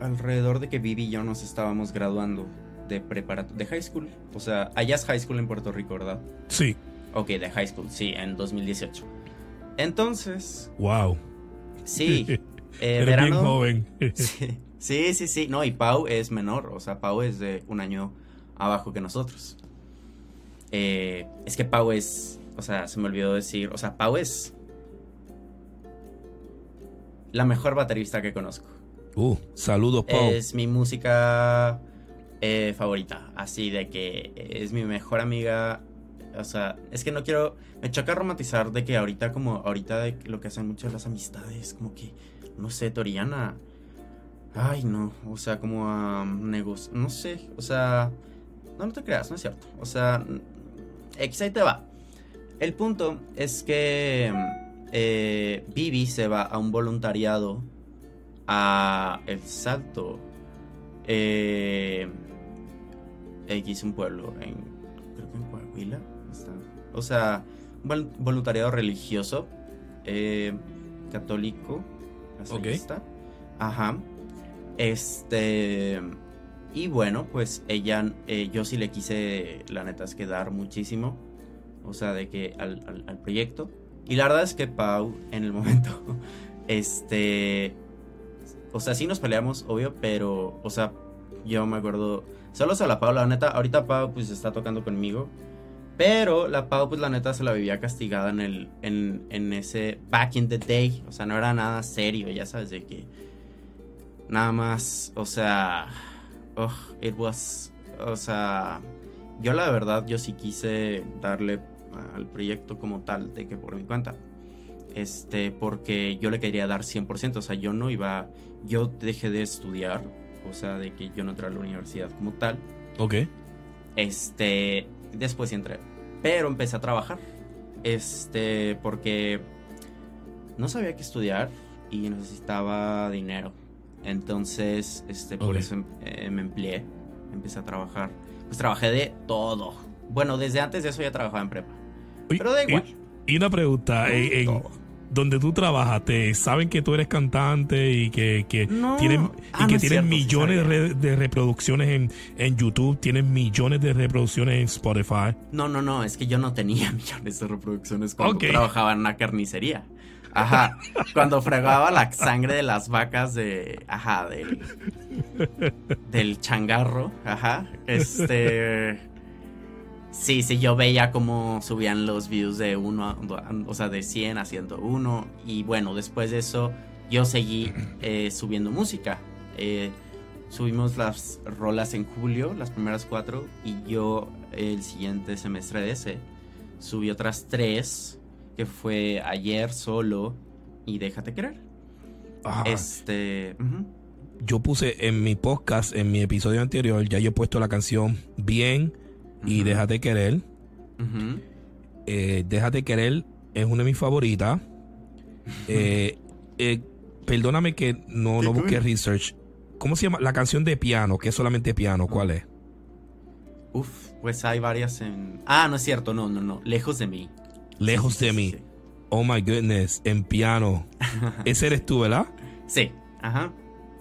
alrededor de que Vivi y yo nos estábamos graduando de preparato de high school. O sea, allá es high school en Puerto Rico, ¿verdad? Sí. Ok, de high school, sí, en 2018. Entonces, Wow. sí, [LAUGHS] eh, Eres verano. bien joven. [LAUGHS] Sí, sí, sí, sí. No, y Pau es menor. O sea, Pau es de un año abajo que nosotros. Eh, es que Pau es. O sea, se me olvidó decir. O sea, Pau es. La mejor baterista que conozco. Uh, saludos, Pau. Es mi música eh, favorita. Así de que es mi mejor amiga. O sea, es que no quiero. Me choca romantizar de que ahorita, como ahorita, de lo que hacen muchas las amistades, como que, no sé, Toriana. Ay, no. O sea, como a negocios. No sé. O sea. No, no te creas, no es cierto. O sea, X ahí te va. El punto es que eh, se va a un voluntariado a El Salto. Eh, X, un pueblo en. Creo que en Coahuila. está. O sea, un vol- voluntariado religioso. eh, católico. así Ok. está. Ajá. Este. Y bueno, pues ella. eh, yo sí le quise, la neta, es que dar muchísimo. O sea, de que al, al- al proyecto. Y la verdad es que Pau, en el momento. [LAUGHS] Este. O sea, sí nos peleamos, obvio, pero. O sea, yo me acuerdo. Solo a la Pau, la neta. Ahorita Pau, pues está tocando conmigo. Pero la Pau, pues la neta se la vivía castigada en el. En, en ese. Back in the day. O sea, no era nada serio, ya sabes, de que. Nada más. O sea. Oh, it was. O sea. Yo la verdad, yo sí quise darle al proyecto como tal, de que por mi cuenta. Este, porque yo le quería dar 100%, o sea, yo no iba, yo dejé de estudiar, o sea, de que yo no entré a la universidad como tal. Ok. Este, después sí entré, pero empecé a trabajar. Este, porque no sabía qué estudiar y necesitaba dinero. Entonces, este, por eso eh, me empleé, empecé a trabajar. Pues trabajé de todo. Bueno, desde antes de eso ya trabajaba en prepa. Uy, Pero da igual. Y, una pregunta, en, en Todo. Donde tú trabajas, ¿te saben que tú eres cantante y que, que No. tienen, Ah, y que no tienen millones de, reproducciones en, en YouTube, tienen millones de reproducciones en Spotify? No, no, no, es que yo no tenía [LAUGHS] millones de reproducciones cuando trabajaba en una carnicería. Ajá, cuando fregaba la sangre de las vacas de, ajá, del, del changarro, ajá, este, sí, sí, yo veía cómo subían los views de uno, a- o sea, de 100 a 101, y bueno, después de eso yo seguí eh, subiendo música, eh, subimos las rolas en julio, las primeras cuatro, y yo el siguiente semestre de ese subí otras tres, que fue ayer solo y déjate querer. Ajá. Este. Yo puse en mi podcast, en mi episodio anterior, ya yo he puesto la canción Bien y. Déjate Querer. Eh, Déjate Querer es una de mis favoritas. [LAUGHS] Eh, eh, perdóname que no, no busqué research. ¿Cómo se llama? La canción de piano, que es solamente piano, ¿cuál es? Uf, pues hay varias en... Ah, no es cierto, no, no, no, lejos de mí. Lejos de mí. sí. Oh my goodness, en piano. [LAUGHS] Ese eres tú, ¿verdad? Sí, ajá.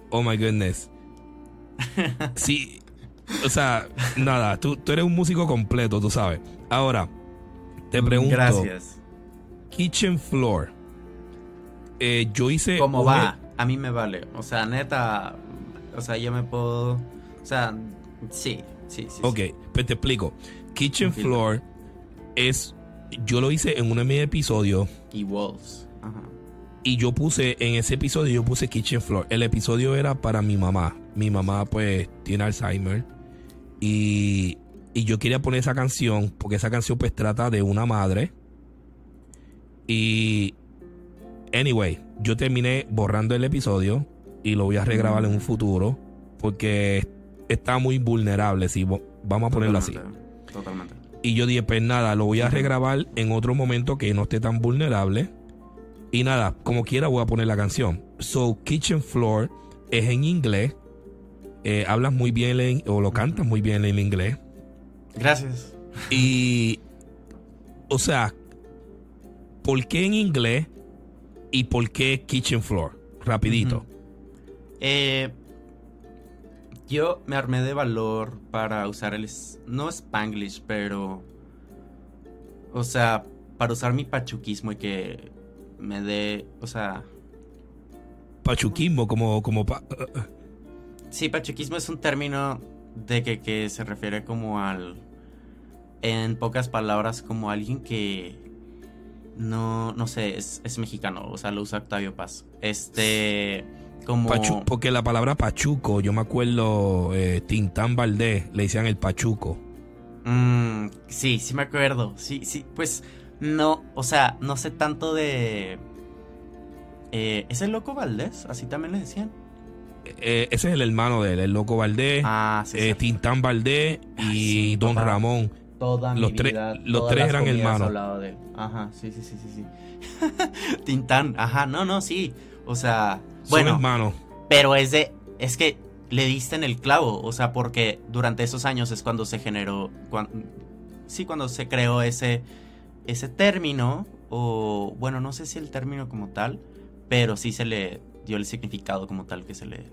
Oh my goodness. [LAUGHS] Sí, o sea, nada, tú, tú eres un músico completo, tú sabes. Ahora, te pregunto, Gracias. Kitchen Floor. Eh, yo hice. ¿Cómo un- va? A mí me vale. O sea, neta, o sea, yo me puedo... O sea, sí, sí, sí. Ok, sí. pues te explico. Kitchen Confirma. Floor es. Yo lo hice en uno de mis episodios. Y Walls. Ajá. Y yo puse, en ese episodio, yo puse Kitchen Floor. El episodio era para mi mamá. Mi mamá, pues, tiene Alzheimer. Y, y yo quería poner esa canción porque esa canción pues trata de una madre. Y, anyway, yo terminé borrando el episodio y lo voy a regrabar en un futuro porque está muy vulnerable, si vamos a ponerlo así. Totalmente. Y yo dije, pues nada, lo voy a regrabar en otro momento que no esté tan vulnerable. Y nada, como quiera voy a poner la canción. So, Kitchen Floor es en inglés. Eh, hablas muy bien en- o lo cantas muy bien en inglés. Gracias. Y, o sea, ¿por qué en inglés y por qué Kitchen Floor? Rapidito. Eh, yo me armé de valor para usar el... No Spanglish, pero... O sea, para usar mi pachuquismo y que me dé... O sea... Pachuquismo, como, como pa- Sí, pachuquismo es un término de que, que se refiere como al... En pocas palabras, como alguien que... No, no sé, es, es mexicano, o sea, lo usa Octavio Paz. Este... Como... Pachu- porque la palabra pachuco, yo me acuerdo, eh, Tintán Valdés, le decían el pachuco. Mm, sí, sí me acuerdo. Sí, sí, pues no, o sea, no sé tanto de... Eh, ¿Es el loco Valdés? Así también le decían. Eh, ese es el hermano de él, el loco Valdés, Ah, sí, eh, sí. Tintán Valdés y Ay, Don papá. Ramón. Toda los mi tres- vida, los tres eran hermanos. al lado de él. Ajá, sí, sí, sí, sí, sí. [LAUGHS] Tintán, ajá, no, no, sí. O sea, Son bueno, hermanos. pero es de, es que le diste en el clavo, o sea, porque durante esos años es cuando se generó, sí, cuando se creó ese, ese término, o bueno, no sé si el término como tal, pero sí se le dio el significado como tal que se le,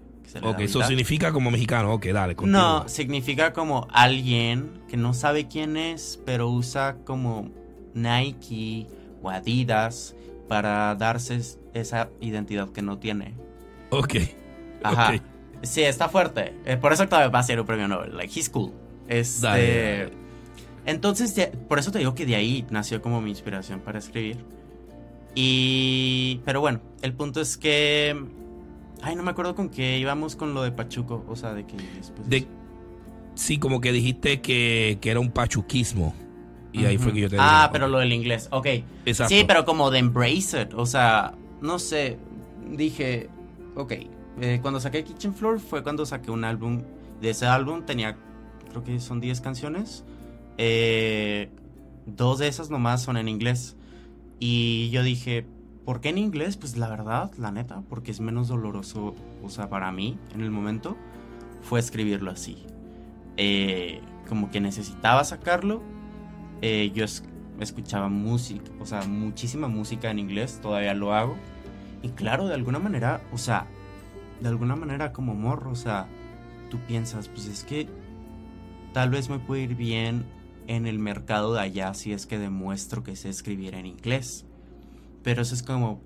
Ok, eso significa como mexicano. Ok, dale, continúa. No, significa como alguien que no sabe quién es, pero usa como Nike o Adidas para darse es- esa identidad que no tiene. Ok. [LAUGHS] Ajá. Sí, está fuerte. Eh, por eso Octavio Paz era un premio Nobel. Like, he's cool. Este, Dale, dale. Entonces, por eso te digo que de ahí nació como mi inspiración para escribir. Y... Pero bueno, el punto es que... Ay, no me acuerdo con qué íbamos con lo de Pachuco. O sea, de que después... De- sí, como que dijiste que, que era un pachuquismo. Y ahí fue que yo te Ah, dije, pero ok. lo del inglés. Ok. Exacto. Sí, pero como de embrace it. O sea, no sé. Dije, ok. eh, cuando saqué Kitchen Floor fue cuando saqué un álbum. De ese álbum tenía, creo que son 10 canciones. Eh, dos de esas nomás son en inglés. Y yo dije, ¿por qué en inglés? Pues la verdad, la neta, porque es menos doloroso, o sea, para mí en el momento, fue escribirlo así. Eh, como que necesitaba sacarlo. Eh, yo es- escuchaba música, o sea, muchísima música en inglés, todavía lo hago. Y claro, de alguna manera, o sea, de alguna manera como morro, o sea, tú piensas, pues es que tal vez me puede ir bien en el mercado de allá si es que demuestro que sé escribir en inglés. Pero eso es como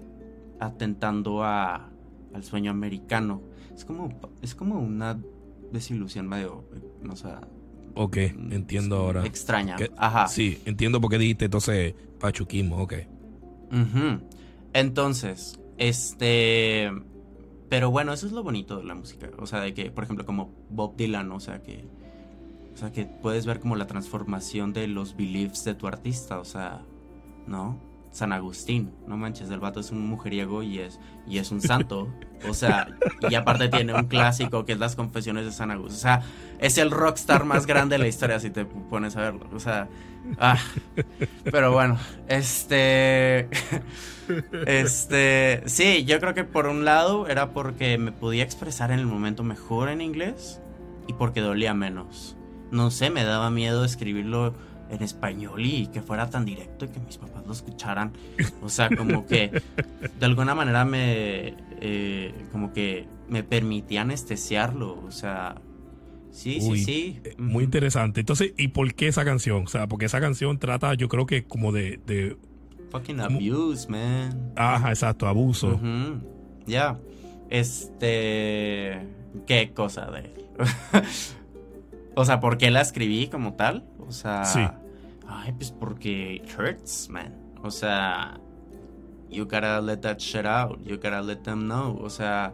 atentando a, al sueño americano. Es como, es como una desilusión medio, o sea, Ok, entiendo ahora. extraña. Ajá. Sí, entiendo por qué dijiste entonces pachuquismo. Ok. Entonces, este. Pero bueno, eso es lo bonito de la música. O sea, de que, por ejemplo, como Bob Dylan, o sea, que. O sea, que puedes ver como la transformación de los beliefs de tu artista. O sea, ¿no? San Agustín, no manches, el vato es un mujeriego y es, y es un santo. O sea, y aparte tiene un clásico que es Las Confesiones de San Agustín. O sea, es el rockstar más grande de la historia si te pones a verlo. O sea, ah. Pero bueno, este. Este. Sí, yo creo que por un lado era porque me podía expresar en el momento mejor en inglés y porque dolía menos. No sé, me daba miedo escribirlo en español y que fuera tan directo y que mis papás lo escucharan. O sea, como que de alguna manera me. eh, como que me permitía anestesiarlo. O sea. Sí, Uy, sí, sí. Eh, Muy interesante. Entonces, ¿y por qué esa canción? O sea, porque esa canción trata, yo creo que como de. de Fucking abuse, man. ajá, exacto, abuso. Ujú, Ya. Este. ¿Qué cosa de él? [LAUGHS] o sea, ¿por qué la escribí como tal? O sea. Sí. Ay, pues porque it hurts, man. O sea. You gotta let that shit out. You gotta let them know. O sea.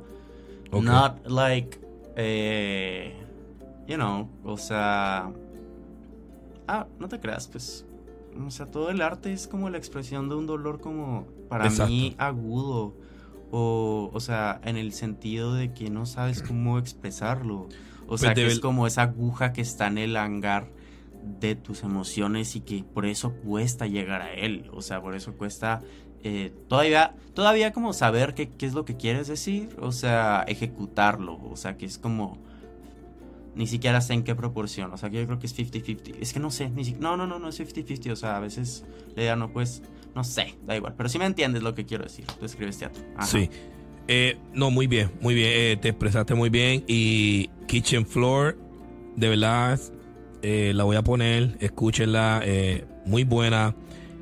Not like. Eh, you know, o sea... Ah, no te creas, pues... O sea, todo el arte es como la expresión de un dolor como, para Exacto. mí, agudo. O, o sea, en el sentido de que no sabes cómo expresarlo. O sea, Pues que debe- es como esa aguja que está en el hangar de tus emociones y que por eso cuesta llegar a él. O sea, por eso cuesta eh, todavía, todavía como saber qué, qué es lo que quieres decir. O sea, ejecutarlo. O sea, que es como... Ni siquiera sé en qué proporción. O sea, que yo creo que es 50-50. Es que no sé. Ni si- no, no, no, no es 50-50. O sea, a veces la idea no, pues... No sé, da igual. Pero sí me entiendes lo que quiero decir. Tú escribes teatro. Sí. Eh, no, muy bien, muy bien. eh, te expresaste muy bien. Y Kitchen Floor, de verdad, eh, la voy a poner. Escúchenla. eh, muy buena.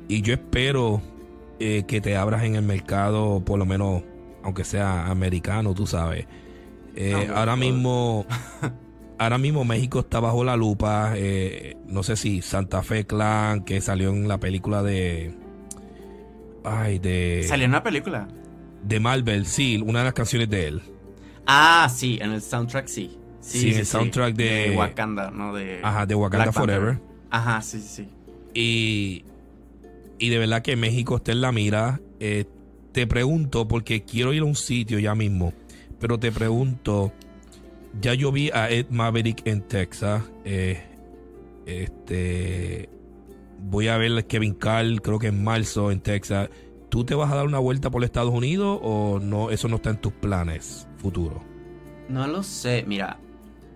Y yo espero eh, que te abras en el mercado, por lo menos, aunque sea americano, tú sabes. Ahora mismo. Ahora mismo México está bajo la lupa. no sé si Santa Fe Clan, que salió en la película de. Ay, de. Salió en una película. De Marvel, sí, una de las canciones de él. Ah, sí, en el soundtrack sí. Sí, el soundtrack de- Wakanda, ¿no? De Ajá, de Wakanda Black Panther. Forever. Ajá, sí, sí, sí. Y, y de verdad que México está en la mira. Eh, te pregunto, porque quiero ir a un sitio ya mismo, pero te pregunto, ya yo vi a Ed Maverick en Texas. eh, este, voy a ver a Kevin Carl, creo que en marzo en Texas. ¿Tú te vas a dar una vuelta por Estados Unidos o no? Eso no está en tus planes futuros. No lo sé, mira.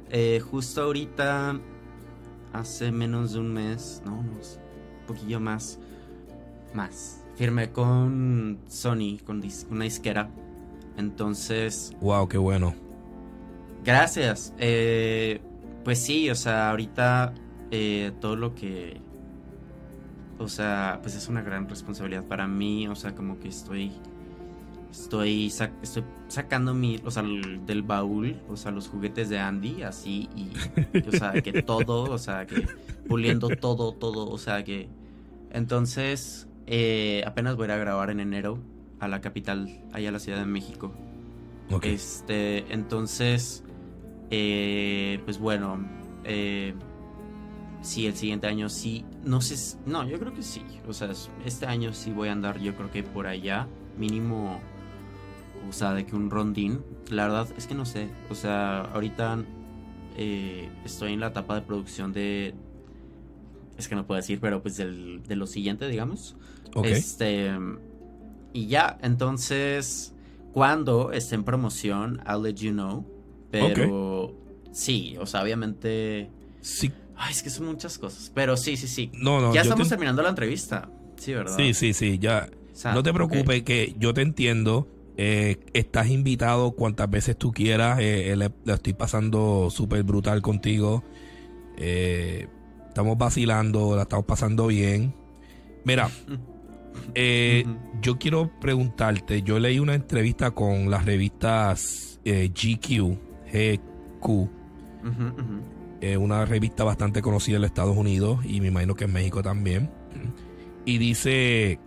Eh, justo ahorita, hace menos de un mes, no, un poquillo más, más. Firmé con Sony, con una disquera. Entonces, Wow, qué bueno. Gracias. Eh, pues sí, o sea, ahorita eh, todo lo que... O sea, pues es una gran responsabilidad para mí. O sea, como que estoy... Estoy, sac- estoy sacando mi, o sea, el- del baúl, o sea, los juguetes de Andy, así, y, o sea, que [LAUGHS] todo, o sea, que puliendo todo, todo, o sea, que... Entonces, eh, apenas voy a ir a grabar en enero a la capital, allá a la Ciudad de México. Este, entonces, eh, pues bueno, eh, sí, el siguiente año sí, no sé, no, yo creo que sí, o sea, es- este año sí voy a andar, yo creo que por allá, mínimo, o sea, de que un rondín, la verdad es que no sé, o sea, ahorita eh, estoy en la etapa de producción de, es que no puedo decir, pero pues del, de lo siguiente, digamos. ok. Este. Y ya, entonces. Cuando esté en promoción, I'll let you know. Pero. Sí, o sea, obviamente. Sí, Ay, es que son muchas cosas. Pero sí, sí, sí. no, no. ya estamos te- terminando la entrevista. Sí, ¿verdad? Sí, sí, sí, ya. O sea, no te preocupes, que yo te entiendo. Eh, estás invitado cuantas veces tú quieras. eh, eh, le- la estoy pasando súper brutal contigo. Eh, estamos vacilando, la estamos pasando bien. Mira, [LAUGHS] yo quiero preguntarte. Yo leí una entrevista con las revistas GQ, GQ, una revista bastante conocida en los Estados Unidos y me imagino que en México también. Y dice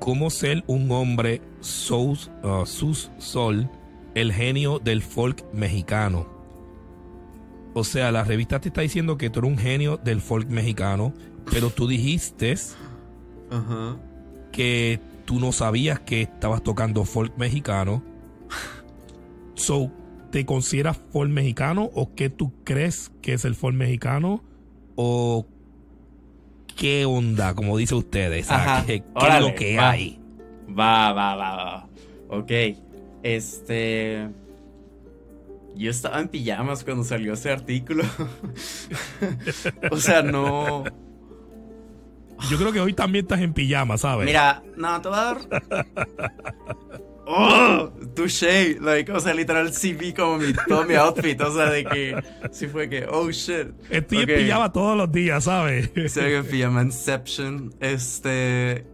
cómo ser un hombre sus, uh, sus sol, el genio del folk mexicano. O sea, la revista te está diciendo que tú eres un genio del folk mexicano, pero tú dijiste que tú no sabías que estabas tocando folk mexicano. So, ¿te consideras folk mexicano o qué tú crees que es el folk mexicano? ¿O qué onda, como dice ustedes? O sea. ¿Qué, es lo que va. hay? Va, va, va, va. Ok. Este. Yo estaba en pijamas cuando salió ese artículo. [LAUGHS] o sea, no. Yo creo que hoy también estás en pijama, ¿sabes? Mira, no, te voy a dar. ¡Oh! Touché. Like, o sea, literal, sí vi como mi, todo mi outfit. O sea, de que. Sí fue que. Oh shit. Estoy en pijama todos los días, ¿sabes? Ve que pijama Inception. Este.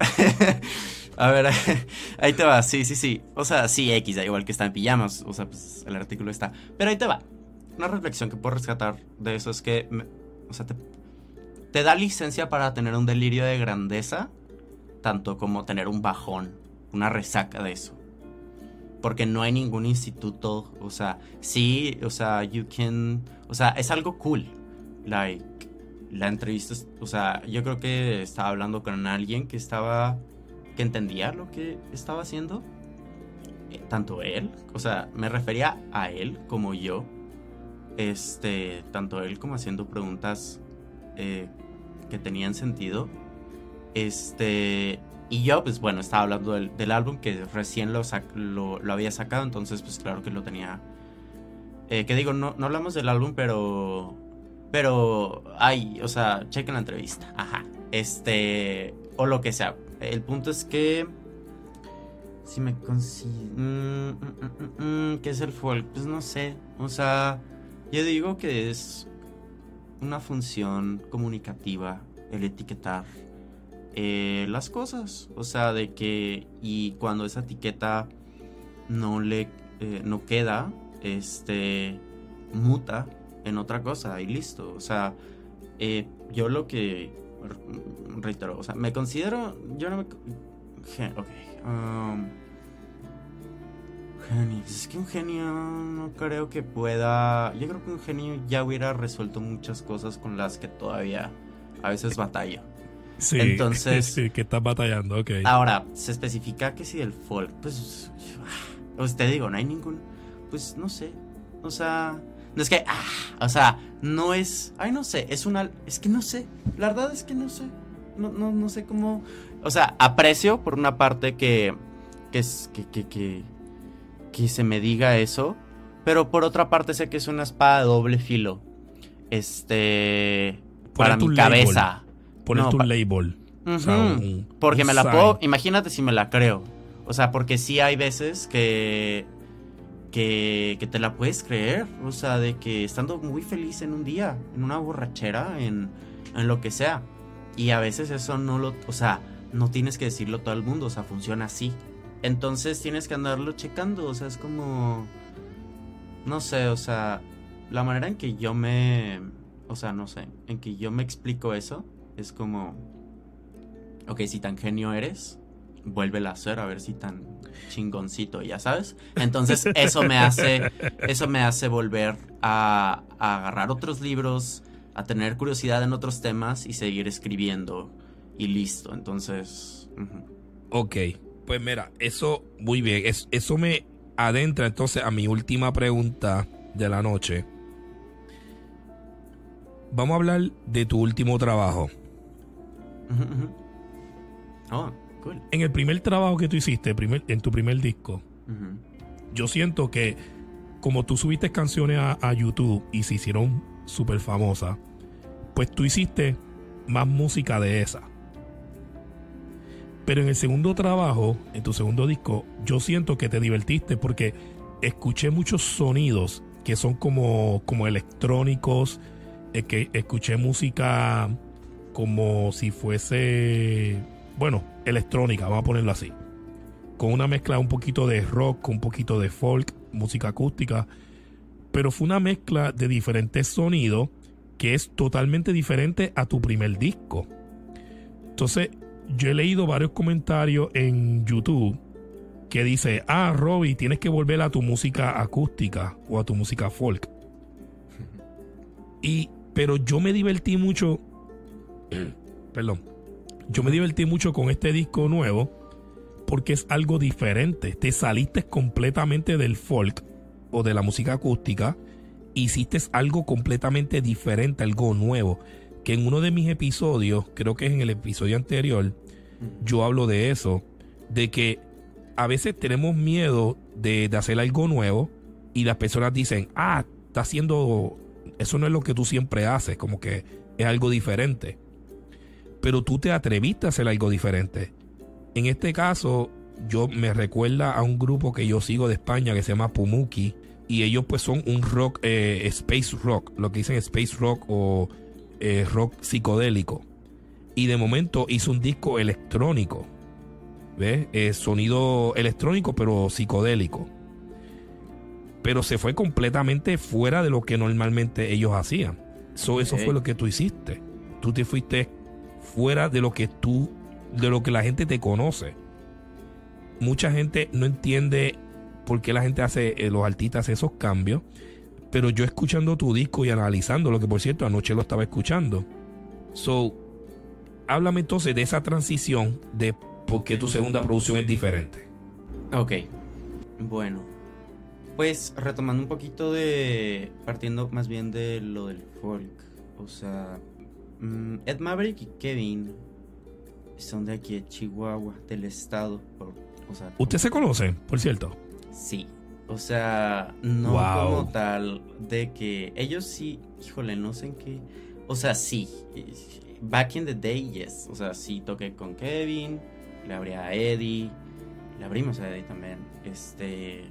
[LAUGHS] A ver, [LAUGHS] ahí te va, sí, sí, sí. O sea, sí, X, da igual que está en pijamas. O sea, pues el artículo está. Pero ahí te va. Una reflexión que puedo rescatar de eso es que. o sea, te, te da licencia para tener un delirio de grandeza, tanto como tener un bajón, una resaca de eso. Porque no hay ningún instituto, o sea, sí, o sea, you can, o sea, es algo cool. Like, la entrevista, o sea, yo creo que estaba hablando con alguien que estaba, entendía lo que estaba haciendo. Eh, Tanto él, o sea, me refería a él como yo. Este, tanto él como haciendo preguntas eh, que tenían sentido. Este, y yo, pues bueno, estaba hablando del, álbum que recién lo había sacado, entonces, pues claro que lo tenía. Eh, que digo, no, no hablamos del álbum, pero. Pero. Ay, o sea, chequen la entrevista. Ajá. Este. O lo que sea. El punto es que. Si me consigo. ¿Qué es el folk? Pues no sé. O sea, yo digo que es una función comunicativa el etiquetar eh, las cosas. O sea, de que. Y cuando esa etiqueta no le. eh, no queda. Este. Muta en otra cosa y listo. O sea, eh, yo lo que. Re- Reitero, o sea, me considero. Yo no me. gen- ok. um, genio. Es que un genio no creo que pueda. Yo creo que un genio ya hubiera resuelto muchas cosas con las que todavía a veces batallo. Sí, Entonces- [LAUGHS] sí, que estás batallando, ok. Ahora, se especifica que si del folk, pues. Pues te digo, no hay ningún. Pues no sé. O sea. No es que. Ah, o sea, no es. Ay, no sé. Es una. Es que no sé. La verdad es que no sé. No, no, no sé cómo. O sea, aprecio por una parte que. Que es. Que, que, que. Que se me diga eso. Pero por otra parte sé que es una espada de doble filo. Este. Para mi label. cabeza. Ponerte no, un pa- label. O sea, Ujú. un- Porque un me la sign. puedo. Imagínate si me la creo. O sea, porque sí hay veces que. Que, te la puedes creer. O sea, de que estando muy feliz en un día, en una borrachera, en, en lo que sea. Y a veces eso no lo. O sea, no tienes que decirlo todo el mundo. O sea, funciona así. Entonces tienes que andarlo checando. O sea, es como. No sé, o sea. La manera en que yo me. O sea, no sé. En que yo me explico eso. Es como ok, si tan genio eres, vuélvela a hacer a ver si tan chingoncito, ya sabes. Entonces eso me hace, eso me hace volver a, a agarrar otros libros, a tener curiosidad en otros temas y seguir escribiendo y listo. Entonces, ujú. Ok, pues mira, eso muy bien. Es- eso me adentra entonces a mi última pregunta de la noche. Vamos a hablar de tu último trabajo. Oh, cool. En el primer trabajo que tú hiciste, primer- en tu primer disco, yo siento que como tú subiste canciones a, a YouTube y se hicieron súper famosas, pues tú hiciste más música de esa. Pero en el segundo trabajo, en tu segundo disco, yo siento que te divertiste porque escuché muchos sonidos que son como, como electrónicos, eh, que escuché música como si fuese, bueno, electrónica, vamos a ponerlo así con una mezcla un poquito de rock, con un poquito de folk, música acústica, pero fue una mezcla de diferentes sonidos que es totalmente diferente a tu primer disco. Entonces, yo he leído varios comentarios en YouTube que dice, ah, Robbie, tienes que volver a tu música acústica o a tu música folk. [LAUGHS] Y, pero yo me divertí mucho, [CLEARS THROAT] perdón, yo me divertí mucho con este disco nuevo porque es algo diferente. Te saliste completamente del folk o de la música acústica, hiciste algo completamente diferente, algo nuevo. Que en uno de mis episodios, creo que es en el episodio anterior, yo hablo de eso, de que a veces tenemos miedo de, de hacer algo nuevo y las personas dicen, ah, está haciendo, eso no es lo que tú siempre haces, como que es algo diferente. Pero tú te atreviste a hacer algo diferente. En este caso, yo me recuerda a un grupo que yo sigo de España que se llama Pumuki. Y ellos pues son un rock, eh, space rock, lo que dicen space rock o eh, rock psicodélico. Y de momento hizo un disco electrónico. ¿Ves? Eh, sonido electrónico pero psicodélico. Pero se fue completamente fuera de lo que normalmente ellos hacían. So, Eso fue lo que tú hiciste. Tú te fuiste fuera de lo que tú, de lo que la gente te conoce. Mucha gente no entiende por qué la gente hace, eh, los artistas hacen esos cambios. pero yo escuchando tu disco y analizando, lo que por cierto anoche lo estaba escuchando. So, háblame entonces de esa transición de por qué tu segunda producción es diferente. Ok. Bueno. Pues retomando un poquito de. partiendo más bien de lo del folk. O sea. Mm, Ed Maverick y Kevin son de aquí de Chihuahua, del estado. por- o sea, ¿Usted se conoce, por cierto? Sí. O sea, no Wow. como tal de que ellos sí, híjole, no sé en qué. O sea, sí. Back in the day, yes. O sea, sí toqué con Kevin, le abrí a Eddie, le abrimos a Eddie también. Este.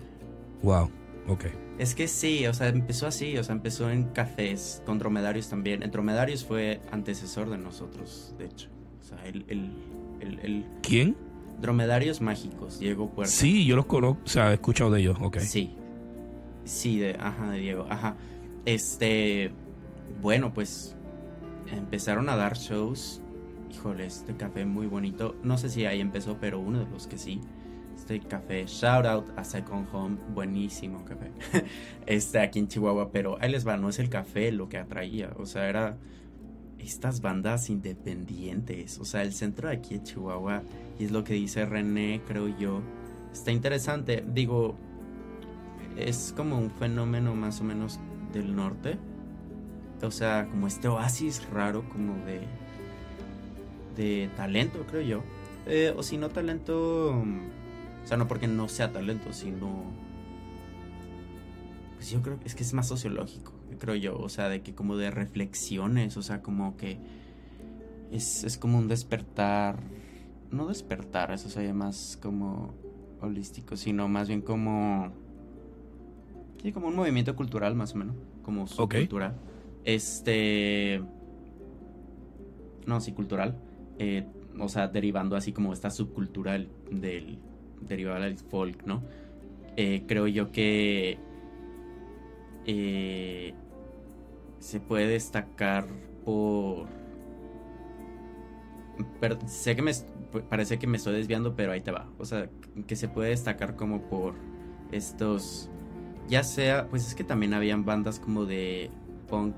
Wow, ok. Es que sí, o sea, empezó así, o sea, empezó en cafés, con dromedarios también. En dromedarios fue antecesor de nosotros, de hecho. O sea, el, el, el, el ¿Quién? dromedarios mágicos, Diego Puerta. Sí, yo los conozco, o sea, he escuchado de ellos, ok. Sí. Sí, de, ajá, de Diego, ajá. Este, bueno, pues empezaron a dar shows. Híjole, este café muy bonito. No sé si ahí empezó, pero uno de los que sí. Este café, shout out a Second Home, buenísimo café. [LAUGHS] Este aquí en Chihuahua, pero ahí les va, no es el café lo que atraía, o sea, era estas bandas independientes, o sea, el centro de aquí en Chihuahua, y es lo que dice René, creo yo, está interesante. Digo, es como un fenómeno más o menos del norte. O sea, como este oasis raro, como de. de talento, creo yo. Eh, o si no talento. O sea, no porque no sea talento, sino. Pues yo creo que es que es más sociológico, creo yo. O sea, de que como de reflexiones, o sea, como que. Es, es como un despertar. No despertar, eso sería más como holístico, sino más bien como. Sí, como un movimiento cultural, más o menos. Como subcultural. Este. No, sí, cultural. Eh, o sea, derivando así como esta subcultura del. del derivada del folk, ¿no? Eh, creo yo que. eh, se puede destacar por. per- sé que me. Parece que me estoy desviando, pero ahí te va. O sea, que se puede destacar como por estos ya sea, pues es que también habían bandas como de punk,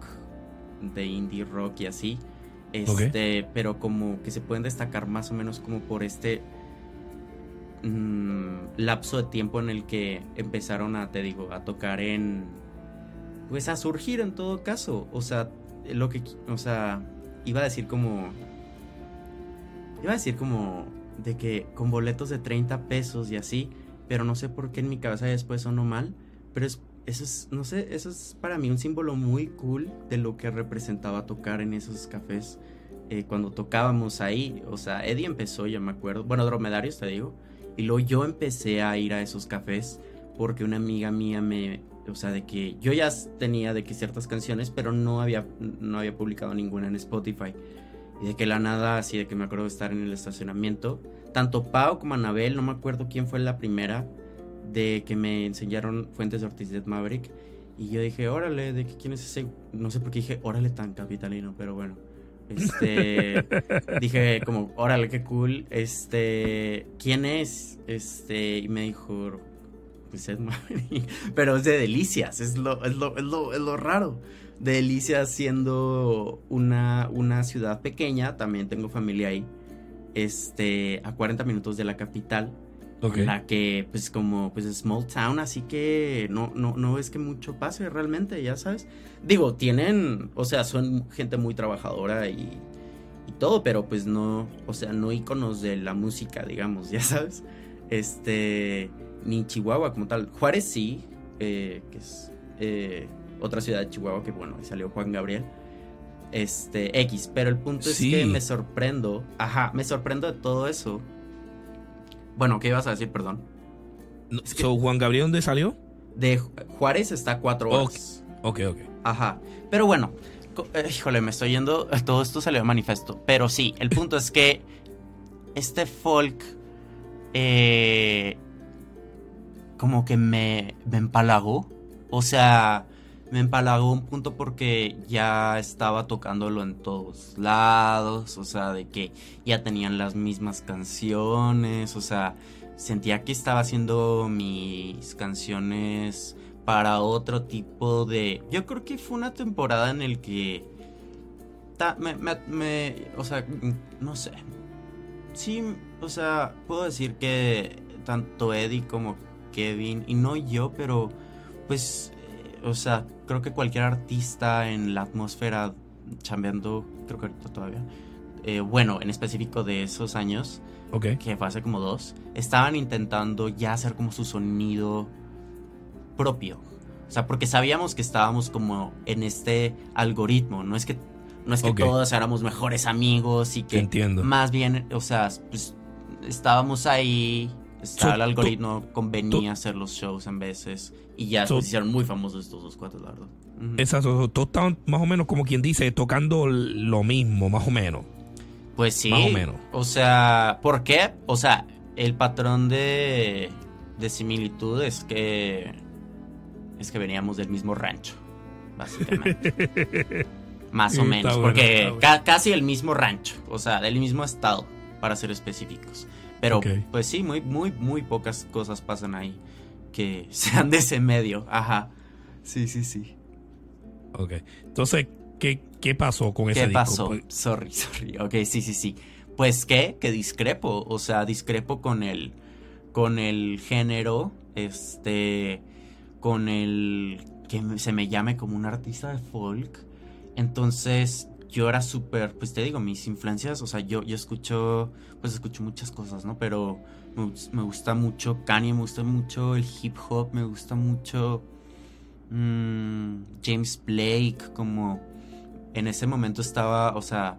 de indie rock y así. Este, pero como que se pueden destacar más o menos como por este mm, lapso de tiempo en el que empezaron a, te digo, a tocar en pues a surgir en todo caso, o sea, lo que o sea, iba a decir como iba a decir como de que con boletos de 30 pesos y así, pero no sé por qué en mi cabeza después sonó mal, pero es, eso es, no sé, eso es para mí un símbolo muy cool de lo que representaba tocar en esos cafés eh, cuando tocábamos ahí. O sea, Eddie empezó, ya me acuerdo, bueno, Dromedarios te digo, y luego yo empecé a ir a esos cafés porque una amiga mía me, o sea, de que yo ya tenía de que ciertas canciones, pero no había, no había publicado ninguna en Spotify. Y de que la nada, así de que me acuerdo de estar en el estacionamiento. Tanto Pau como Anabel, no me acuerdo quién fue la primera, de que me enseñaron Fuentes de Ortiz de Maverick. Y yo dije, órale, ¿de qué quién es ese? No sé por qué dije, órale, tan capitalino, pero bueno. Este. dije, como, órale, qué cool. Este. ¿Quién es? Este. Y me dijo, pues es. [LAUGHS] Pero es de Delicias, es lo, es lo, es lo, es lo raro. De Delicias siendo una, una ciudad pequeña, también tengo familia ahí. Este. A 40 minutos de la capital Ok. la que pues como pues small town así que no no no es que mucho pase realmente ya sabes digo tienen o sea son gente muy trabajadora y y todo pero pues no o sea no íconos de la música digamos [LAUGHS] ya sabes este ni Chihuahua como tal Juárez sí eh, que es eh, otra ciudad de Chihuahua que bueno ahí salió Juan Gabriel este X pero el punto Sí. es que me sorprendo ajá me sorprendo de todo eso bueno, ¿qué ibas a decir? Perdón. No, es que- so, Juan Gabriel, ¿dónde salió? De Ju- Juárez está a cuatro horas. Ok, ok. Ajá. Pero bueno, eh, híjole, me estoy yendo. [LAUGHS] Todo esto salió de manifiesto. Pero sí, el punto es que este folk. eh, como que me, me empalagó. O sea, me empalagó un punto porque ya estaba tocándolo en todos lados. O sea, de que ya tenían las mismas canciones. O sea, sentía que estaba haciendo mis canciones para otro tipo de... Yo creo que fue una temporada en el que... me, o sea, no sé. Sí, o sea, puedo decir que tanto Eddie como Kevin, y no yo, pero pues, o sea, creo que cualquier artista en la atmósfera chambeando, creo que ahorita todavía, eh, bueno, en específico de esos años, Ok. que fue hace como dos, estaban intentando ya hacer como su sonido propio. O sea, porque sabíamos que estábamos como en este algoritmo. No es que, no es que todos éramos mejores amigos y que Entiendo. más bien, o sea, pues estábamos ahí. Estaba So, el tú- algoritmo, convenía tú- hacer los shows en veces. Y ya So- se hicieron muy famosos estos dos cuates, la verdad. Ujú. Exacto. Todos estaban más o menos como quien dice, tocando lo mismo, más o menos. Pues sí. Más o menos. O sea, ¿por qué? O sea, el patrón de, de similitud es que es que veníamos del mismo rancho, básicamente. [LAUGHS] Más o menos, bueno, porque ca- casi el mismo rancho, o sea, del mismo estado, para ser específicos. Pero, pues sí, muy, muy, muy pocas cosas pasan ahí que [LAUGHS] sean de ese medio. Ajá. Sí, sí, sí. Ok. Entonces, ¿qué, qué pasó con ese ¿Qué disco? pasó? Pues, Sorry, [LAUGHS] sorry. Ok, sí, sí, sí. Pues qué, que discrepo. O sea, discrepo con el. Con el género. Este. Con el. Que se me llame como un artista de folk. Entonces. Yo era súper. Pues te digo, mis influencias. O sea, yo, yo escucho. Pues escucho muchas cosas, ¿no? Pero. Me, gus- me gusta mucho Kanye, me gusta mucho el hip hop, me gusta mucho. mm, James Blake, como en ese momento estaba, o sea,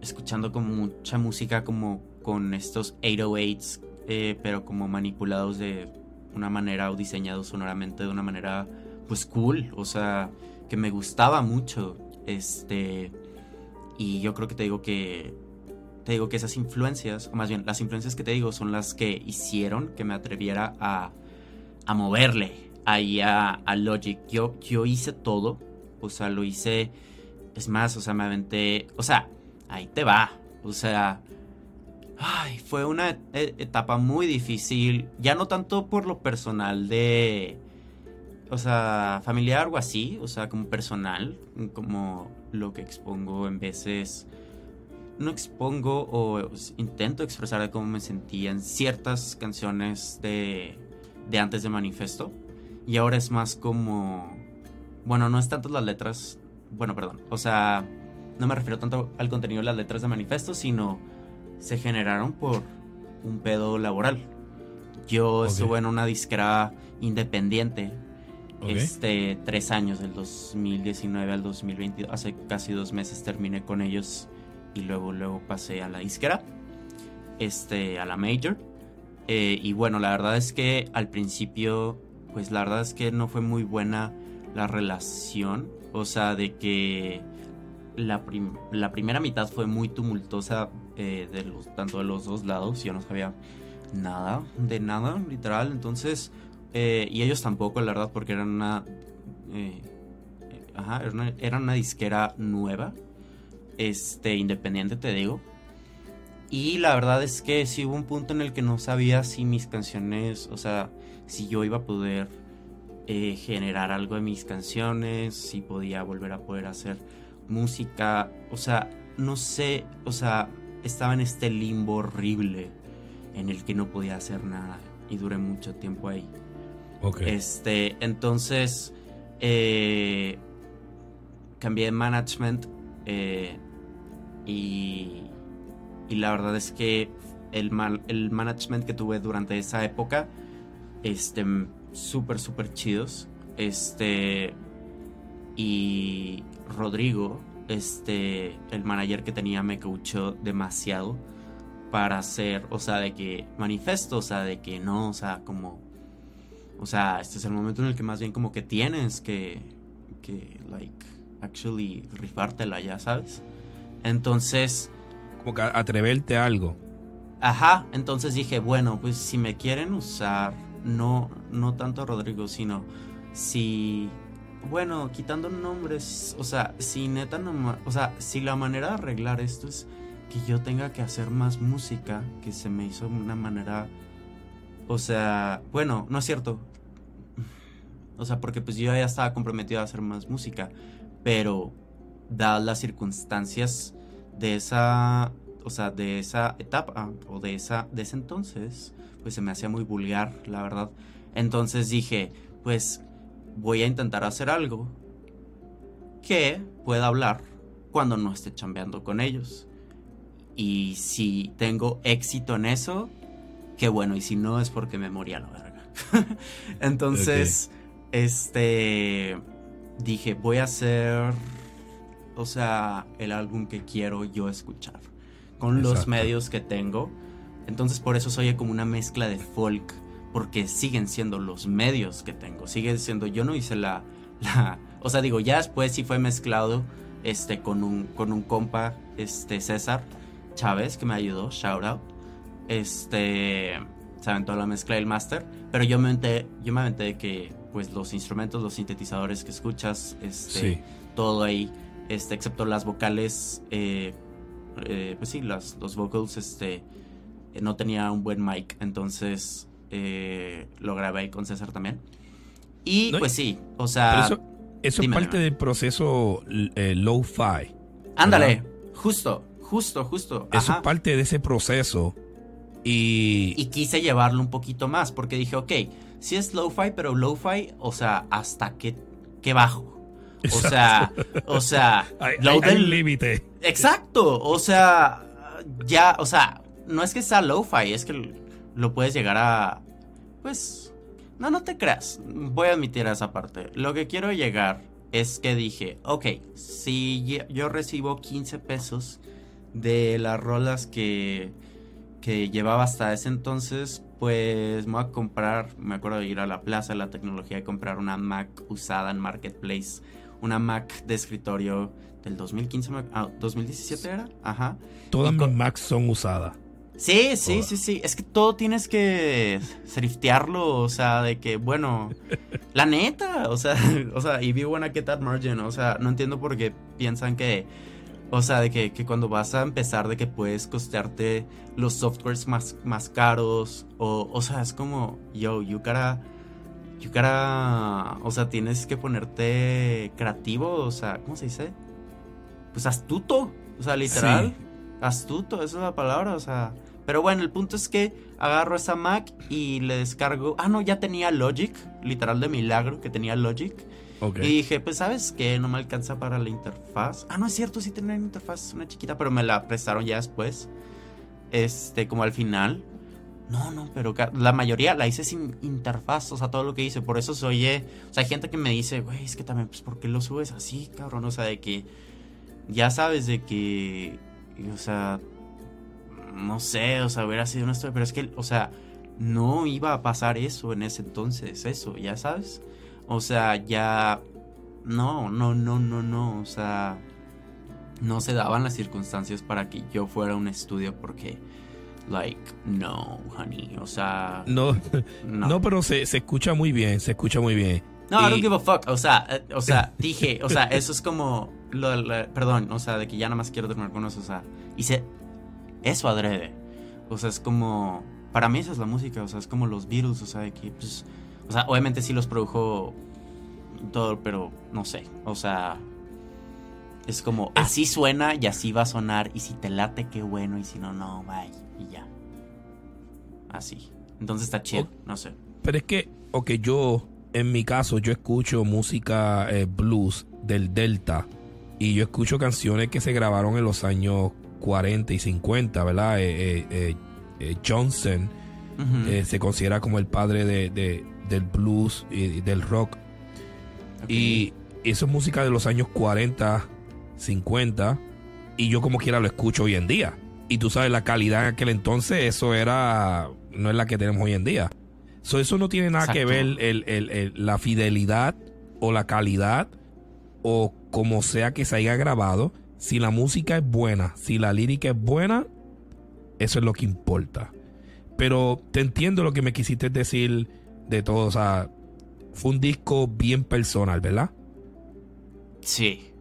escuchando como mucha música como con estos 808s, eh, pero como manipulados de una manera o diseñados sonoramente de una manera pues cool, o sea, que me gustaba mucho, este, y yo creo que te digo que, te digo que esas influencias, o más bien las influencias que te digo son las que hicieron que me atreviera a, a moverle ahí a, a Logic. Yo, yo hice todo, o sea, lo hice, es más, o sea, me aventé, o sea, ahí te va, o sea, ay, fue una e- etapa muy difícil, ya no tanto por lo personal de, o sea, familiar o así, o sea, como personal, como lo que expongo en veces, no expongo o intento expresar de cómo me sentía en ciertas canciones de, de antes de Manifesto, y ahora es más como, bueno, no es tanto las letras, bueno, perdón, o sea, no me refiero tanto al contenido de las letras de manifiesto, sino se generaron por un pedo laboral. Yo estuve en una disquera independiente Este tres años, del 2019 al 2022. Hace casi dos meses terminé con ellos y luego, luego pasé a la disquera, este, a la major. Eh, y bueno, la verdad es que al principio, pues la verdad es que no fue muy buena la relación. O sea, de que la, prim- la primera mitad fue muy tumultuosa eh, de los, tanto de los dos lados. Yo no sabía nada, de nada, literal. Entonces, eh, y ellos tampoco, la verdad, porque eran una... eh, ajá, era una, era una disquera nueva. Este, independiente, te digo. Y la verdad es que sí hubo un punto en el que no sabía si mis canciones, o sea, si yo iba a poder eh, generar algo de mis canciones, si podía volver a poder hacer música, o sea, no sé, o sea, estaba en este limbo horrible en el que no podía hacer nada y duré mucho tiempo ahí. Ok. Este, entonces, eh, cambié de management eh, y, y la verdad es que el, mal- el management que tuve durante esa época, este, súper, súper chidos. Este, y Rodrigo, este, el manager que tenía me coachó demasiado para hacer, o sea, de que manifiesto, o sea, de que no, o sea, como, o sea, este es el momento en el que más bien como que tienes que, que, like, actually rifártela, ya sabes. Entonces, Como que atreverte a algo. Ajá, entonces dije, bueno, pues si me quieren usar, no, no tanto a Rodrigo, sino si, bueno, quitando nombres, o sea, si neta no, o sea, si la manera de arreglar esto es que yo tenga que hacer más música, que se me hizo una manera, o sea, bueno, no es cierto, O sea, porque pues yo ya estaba comprometido a hacer más música. Pero, dadas las circunstancias de esa, o sea, de esa etapa o de, esa, de ese entonces, pues se me hacía muy vulgar, la verdad. Entonces dije, pues voy a intentar hacer algo que pueda hablar cuando no esté chambeando con ellos. Y si tengo éxito en eso, qué bueno. Y si no, es porque me morí la verga. [LAUGHS] Entonces, este. Dije, voy a hacer. O sea, el álbum que quiero yo escuchar. Con los medios que tengo. Entonces, por eso soy como una mezcla de folk. Porque siguen siendo los medios que tengo. Sigue siendo. Yo no hice la. la o sea, digo, ya después sí fue mezclado. Este, con un, con un compa, este, César Chávez, que me ayudó, shout out. Este, se aventó la mezcla del máster, pero yo me aventé, yo me aventé de que, pues, los instrumentos, los sintetizadores que escuchas, este, Sí. todo ahí, este, excepto las vocales, eh, eh, pues sí, las, los vocals, este, eh, no tenía un buen mic, entonces eh, lo grabé ahí con César también. Y No, pues sí, o Pero sea, eso, eso dime, es parte dime. del proceso eh, low-fi. ándale, justo, justo, justo. Eso es parte de ese proceso. Y, Y quise llevarlo un poquito más, porque dije, ok, si es lo-fi, pero lo-fi, o sea, hasta qué, qué bajo. O sea, o sea, [LAUGHS] hay, lo del- un límite. Exacto, o sea, ya, o sea, no es que sea lo-fi, es que lo puedes llegar a, pues, no, no te creas, voy a admitir esa parte. Lo que quiero llegar es que dije, ok, si yo recibo 15 pesos de las rolas que, que llevaba hasta ese entonces, pues me voy a comprar, me acuerdo de ir a la Plaza de la Tecnología y comprar una Mac usada en Marketplace, una Mac de escritorio del 2015, me- ah, 2017 era, ajá. Todas mis Macs son usadas. Sí, sí, Todas. sí, sí. Es que todo tienes que thriftearlo, o sea, de que, bueno, [LAUGHS] la neta, o sea, [LAUGHS] o sea, y vivo en get that margin, o sea, no entiendo por qué piensan que, o sea, de que, que cuando vas a empezar de que puedes costearte los softwares más, más caros, o, o sea, es como, yo, you gotta, you gotta, o sea, tienes que ponerte creativo, o sea, ¿cómo se dice? Pues astuto, o sea, literal. Sí. Astuto, esa es la palabra, o sea. Pero bueno, el punto es que agarro esa Mac y le descargo. Ah, no, ya tenía Logic, literal de milagro que tenía Logic. Y dije, pues, ¿sabes qué? No me alcanza para la interfaz. Ah, no es cierto, sí tenía una interfaz, una chiquita, pero me la prestaron ya después. Este, como al final. No, no, pero la mayoría la hice sin interfaz, o sea, todo lo que hice. Por eso se oye. O sea, hay gente que me dice, güey, es que también, pues, ¿por qué lo subes así, cabrón? O sea, de que. Ya sabes de que. O sea. No sé, o sea, hubiera sido una historia, pero es que, o sea, no iba a pasar eso en ese entonces, eso, ya sabes. O sea, ya. No, no, no, no, no. O sea. No se daban las circunstancias para que yo fuera a un estudio porque. Like, no, honey. O sea. No, No. no, pero se, se escucha muy bien, se escucha muy bien. No, I don't give a fuck. O sea, eh, o sea, dije, o sea, eso es como. Lo, lo- perdón, o sea, de que ya nada más quiero terminar con eso. O sea, hice eso adrede. O sea, es como. Para mí esa es la música, o sea, es como los Beatles, o sea, de que, pues. O sea, obviamente sí los produjo todo, pero no sé. O sea. Es como, así suena y así va a sonar. Y si te late, qué bueno. Y si no, no, bye. Y ya. Así. Entonces está chido, no sé. Pero es que, ok, yo, en mi caso, yo escucho música eh, blues del Delta y yo escucho canciones que se grabaron en los años 40 y 50, ¿verdad? Eh, eh, Johnson se considera como el padre de, de- del blues y, del rock. Y eso es música de los años 40, 50. Y yo como quiera lo escucho hoy en día. Y tú sabes, la calidad en aquel entonces, eso era... No es la que tenemos hoy en día. So, eso no tiene nada que ver el- el- el- la fidelidad o la calidad o como sea que se haya grabado. Si la música es buena, si la lírica es buena, eso es lo que importa. Pero te entiendo lo que me quisiste decir de todo. O sea, fue un disco bien personal, ¿verdad? Sí.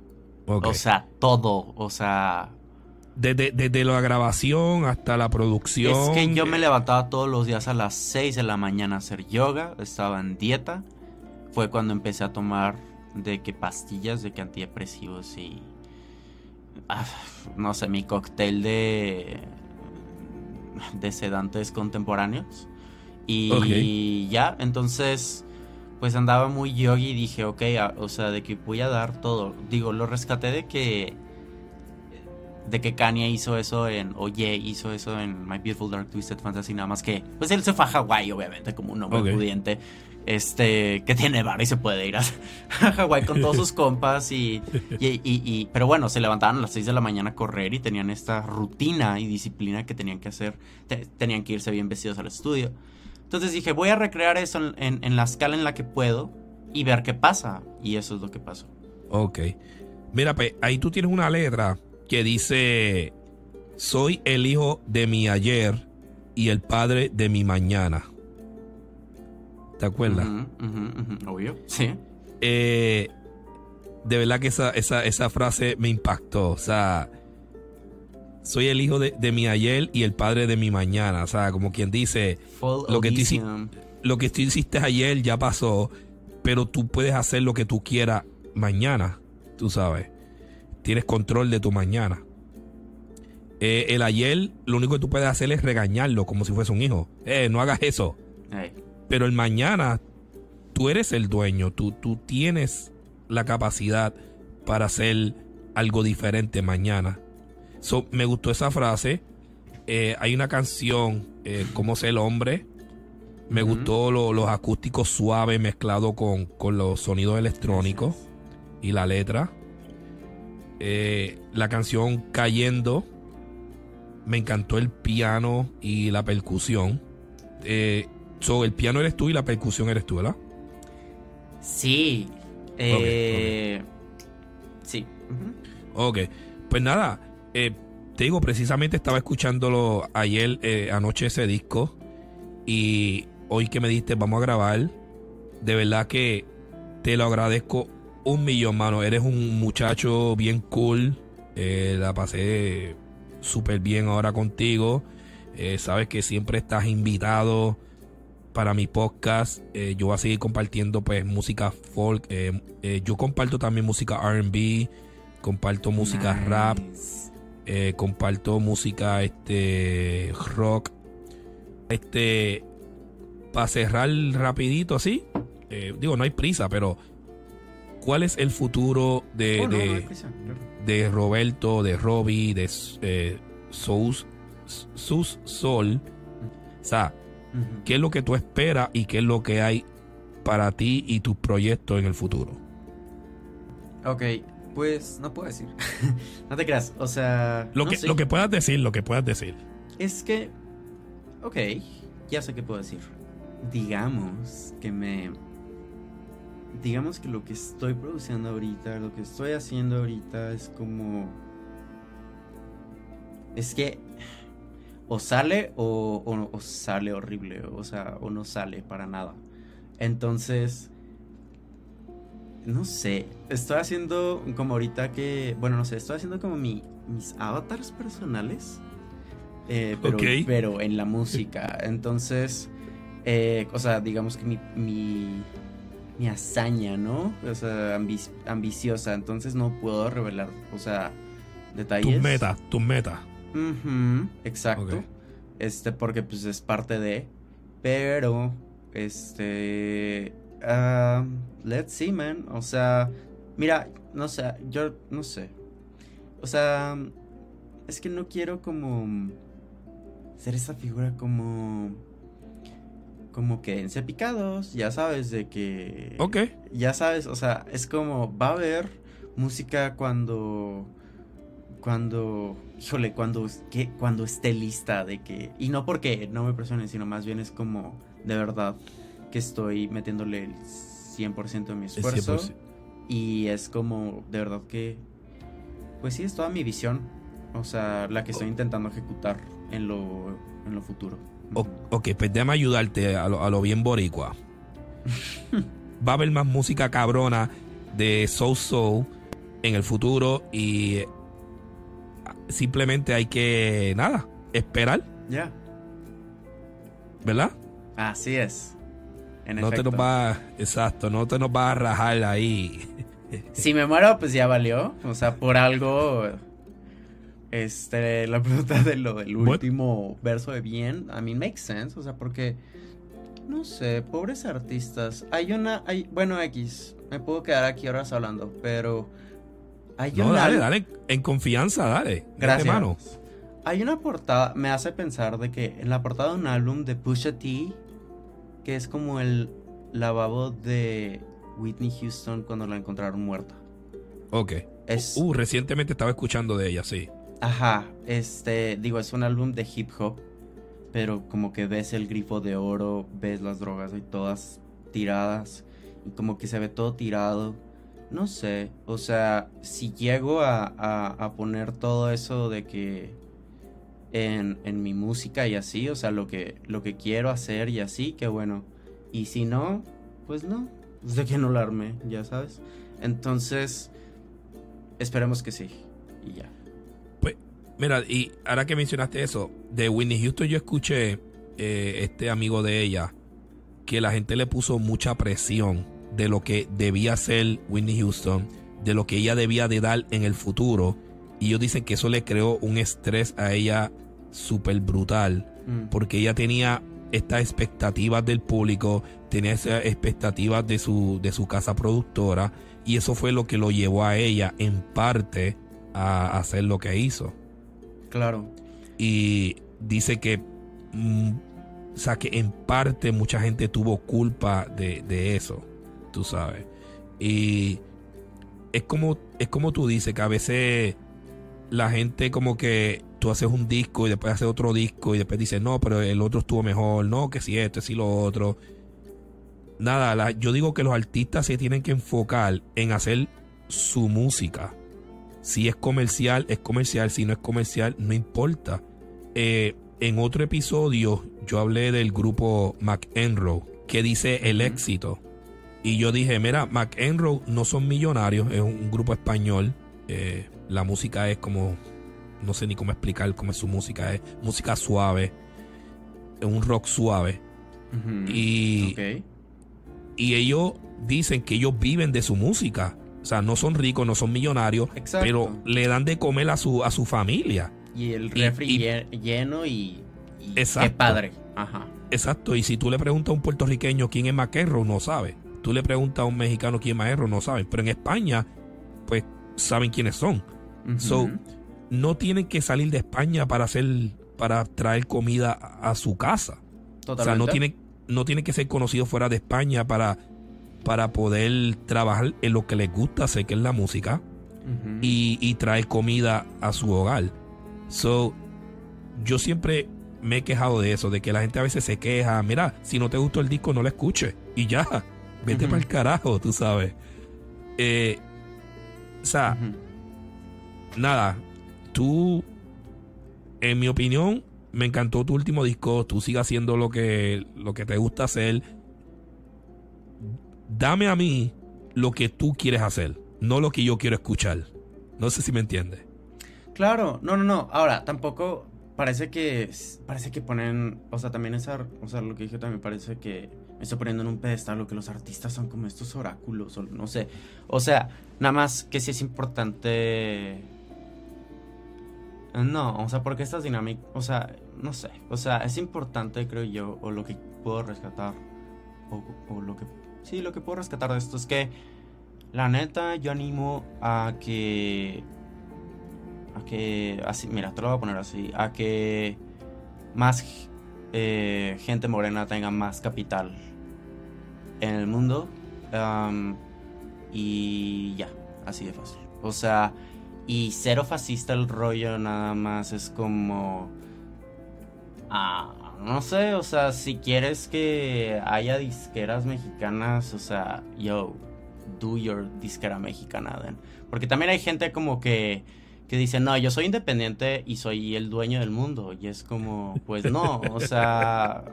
O sea, todo. O sea, desde, desde la grabación hasta la producción. es que yo me levantaba todos los días a las 6 de la mañana a hacer yoga. Estaba en dieta. fue cuando empecé a tomar de que pastillas, de que antidepresivos y... ah, no sé, mi cóctel de... de sedantes contemporáneos. Y ya, entonces pues andaba muy yogi y dije, ok, a- o sea, de que voy a dar todo. Digo, lo rescaté de que de que Kanye hizo eso en Oye hizo eso en My Beautiful Dark Twisted Fantasy nada más que pues él se fue a Hawái obviamente como un hombre Ok. pudiente este que tiene bar y se puede ir a, [LAUGHS] a Hawái con todos sus compas y, y, y- y- pero bueno se levantaban a las 6 de la mañana a correr y tenían esta rutina y disciplina que tenían que hacer te- tenían que irse bien vestidos al estudio entonces dije voy a recrear eso en, en- en la escala en la que puedo y ver qué pasa y eso es lo que pasó Ok. Mira, pues ahí tú tienes una letra que dice: Soy el hijo de mi ayer y el padre de mi mañana. ¿Te acuerdas? Ujú, obvio sí Eh, de verdad que esa, esa, esa frase me impactó. O sea, soy el hijo de, de mi ayer y el padre de mi mañana. O sea, como quien dice, Full Lo que tú lo que tú hiciste ayer ya pasó, pero tú puedes hacer lo que tú quieras mañana, tú sabes. Tienes control de tu mañana. Eh, el ayer, lo único que tú puedes hacer es regañarlo como si fuese un hijo. Eh, no hagas eso. Pero el mañana, tú eres el dueño, tú, tú tienes la capacidad para hacer algo diferente mañana. So, me gustó esa frase. Eh, hay una canción, eh, Cómo ser el hombre. Me gustó lo- los acústicos suaves mezclados con, con los sonidos electrónicos y la letra. Eh, la canción Cayendo. Me encantó el piano y la percusión. So, el piano eres tú y la percusión eres tú, ¿verdad? Sí. Eh, Sí. Ujú. Ok. Pues nada, eh, te digo, precisamente estaba escuchándolo ayer, eh, anoche ese disco. Y hoy que me diste, vamos a grabar. De verdad que te lo agradezco un millón, mano. Eres un muchacho bien cool. Eh, la pasé súper bien ahora contigo. Eh, sabes que siempre estás invitado para mi podcast. Yo voy a seguir compartiendo pues música folk. Yo comparto también música RB. Comparto música rap. Eh, comparto música este rock. Este para cerrar rapidito así. eh, digo, no hay prisa, pero ¿cuál es el futuro de, Oh, no, de- no prisa, claro. de Roberto, de Robbie, de eh, Sus Sol? O sea. ¿qué es lo que tú esperas y qué es lo que hay para ti y tus proyectos en el futuro? Ok, pues no puedo decir. [LAUGHS] no te creas, o sea. Lo, no que, sé. lo que puedas decir, lo que puedas decir. Es que. Ok, ya sé qué puedo decir. Digamos que me. Digamos que lo que estoy produciendo ahorita, lo que estoy haciendo ahorita es como. Es que. O sale o, o- o sale horrible, o sea, o no sale para nada. Entonces. No sé, estoy haciendo como ahorita que. Bueno, no sé, estoy haciendo como mi, mis avatars personales. eh, pero, pero en la música. Entonces, eh, o sea, digamos que mi, mi, mi hazaña, ¿no? O sea, ambi- ambiciosa. Entonces no puedo revelar, o sea, detalles. Tus metas, tus metas. Ujú, exacto. Este, porque pues es parte de. Pero, este. Let's see, man. O sea, mira, no sé, yo no sé. O sea, es que no quiero como. Ser esa figura como. Como que en picados, ya sabes, de que. Ok. Ya sabes, o sea, es como. Va a haber música cuando cuando, híjole, cuando, que, cuando esté lista de que, y no porque no me presione, sino más bien es como, de verdad, que estoy metiéndole el 100% de mi esfuerzo. 100%. Y es como, de verdad que, pues sí, es toda mi visión, o sea, la que estoy intentando ejecutar en lo, en lo futuro. O- ok, pues déjame ayudarte a lo, a lo bien boricua. [LAUGHS] Va a haber más música cabrona de Soul Soul en el futuro y simplemente hay que, nada, esperar, Ya, ¿verdad? así es. En no te nos va, exacto, no te nos va a rajar ahí. [LAUGHS] Si me muero, pues ya valió. O sea, por algo. Este, la pregunta de lo del What? último verso de bien, a mí makes sense. O sea, porque. No sé, pobres artistas. Hay una. Hay, bueno, X. Me puedo quedar aquí horas hablando, pero. Hay No, una. dale, dale, en confianza, dale. Gracias. Mano. Hay una portada, me hace pensar de que en la portada de un álbum de Pusha T, que es como el lavabo de Whitney Houston cuando la encontraron muerta. Ok. Es, Uh, recientemente estaba escuchando de ella, sí. ajá, este, digo, es un álbum de hip hop, pero como que ves el grifo de oro, ves las drogas y todas tiradas, y como que se ve todo tirado. No sé, o sea, si llego a, a- a poner todo eso de que en, en mi música y así, o sea, lo que, lo que quiero hacer y así, que bueno. Y si no, pues no, pues de que no la armé, ya sabes. Entonces, esperemos que sí, y ya. Mira, y ahora que mencionaste eso, de Whitney Houston yo escuché eh, este amigo de ella que la gente le puso mucha presión de lo que debía ser Whitney Houston, de lo que ella debía de dar en el futuro. Y ellos dicen que eso le creó un estrés a ella súper brutal, Mm. porque ella tenía estas expectativas del público, tenía esas expectativas de su, de su casa productora, y eso fue lo que lo llevó a ella en parte a hacer lo que hizo Claro. y dice que mm, o sea que en parte mucha gente tuvo culpa de, de eso tú sabes y es como es como tú dices que a veces la gente como que tú haces un disco y después haces otro disco y después dices no pero el otro estuvo mejor no que si esto si lo otro nada la- yo digo que los artistas se tienen que enfocar en hacer su música si es comercial, es comercial. Si no es comercial, no importa. Eh, en otro episodio, yo hablé del grupo McEnroe, que dice el éxito. Y yo dije, mira, McEnroe no son millonarios, es un grupo español. Eh, la música es como, no sé ni cómo explicar cómo es su música, es música suave, es un rock suave. Y, y ellos dicen que ellos viven de su música. O sea, no son ricos, no son millonarios, Exacto. pero le dan de comer a su, a su familia. Y el refri y- lle- lleno y, y Exacto. qué padre. Ajá. Exacto, y si tú le preguntas a un puertorriqueño quién es McEnroe, no sabe. Tú le preguntas a un mexicano quién es McEnroe, no saben. Pero en España, pues saben quiénes son. So, no tienen que salir de España para hacer, para traer comida a a su casa. O sea, no Totalmente. tienen, no tienen que ser conocidos fuera de España para, para poder trabajar en lo que les gusta hacer, que es la música. Y, y traer comida a su hogar. So, yo siempre me he quejado de eso, de que la gente a veces se queja, mira, si no te gustó el disco, no lo escuches. Y ya, [LAUGHS] vete para el carajo, tú sabes. Eh, o sea. Nada, tú, en mi opinión, me encantó tu último disco, tú sigas haciendo lo que, lo que te gusta hacer. Dame a mí lo que tú quieres hacer, no lo que yo quiero escuchar. No sé si me entiendes. Claro, no, no, no. Ahora, tampoco parece que parece que ponen, o sea, también esa, o sea, lo que dije también parece que me estoy poniendo en un pedestal lo que los artistas son como estos oráculos, o no sé. O sea, nada más que sí es importante no, o sea, porque estas dinámicas, o sea, no sé, o sea, es importante, creo yo, o lo que puedo rescatar, o, lo que, sí, lo que puedo rescatar de esto es que, la neta, yo animo a que, a que, así, mira, te lo voy a poner así, a que más eh, gente morena tenga más capital en el mundo, y ya, así de fácil, o sea... Y cero fascista el rollo nada más es como... Ah, no sé, o sea, si quieres que haya disqueras mexicanas, o sea, yo, do your disquera mexicana, then. Porque también hay gente como que, que dice, no, yo soy independiente y soy el dueño del mundo. Y es como, pues no, o sea,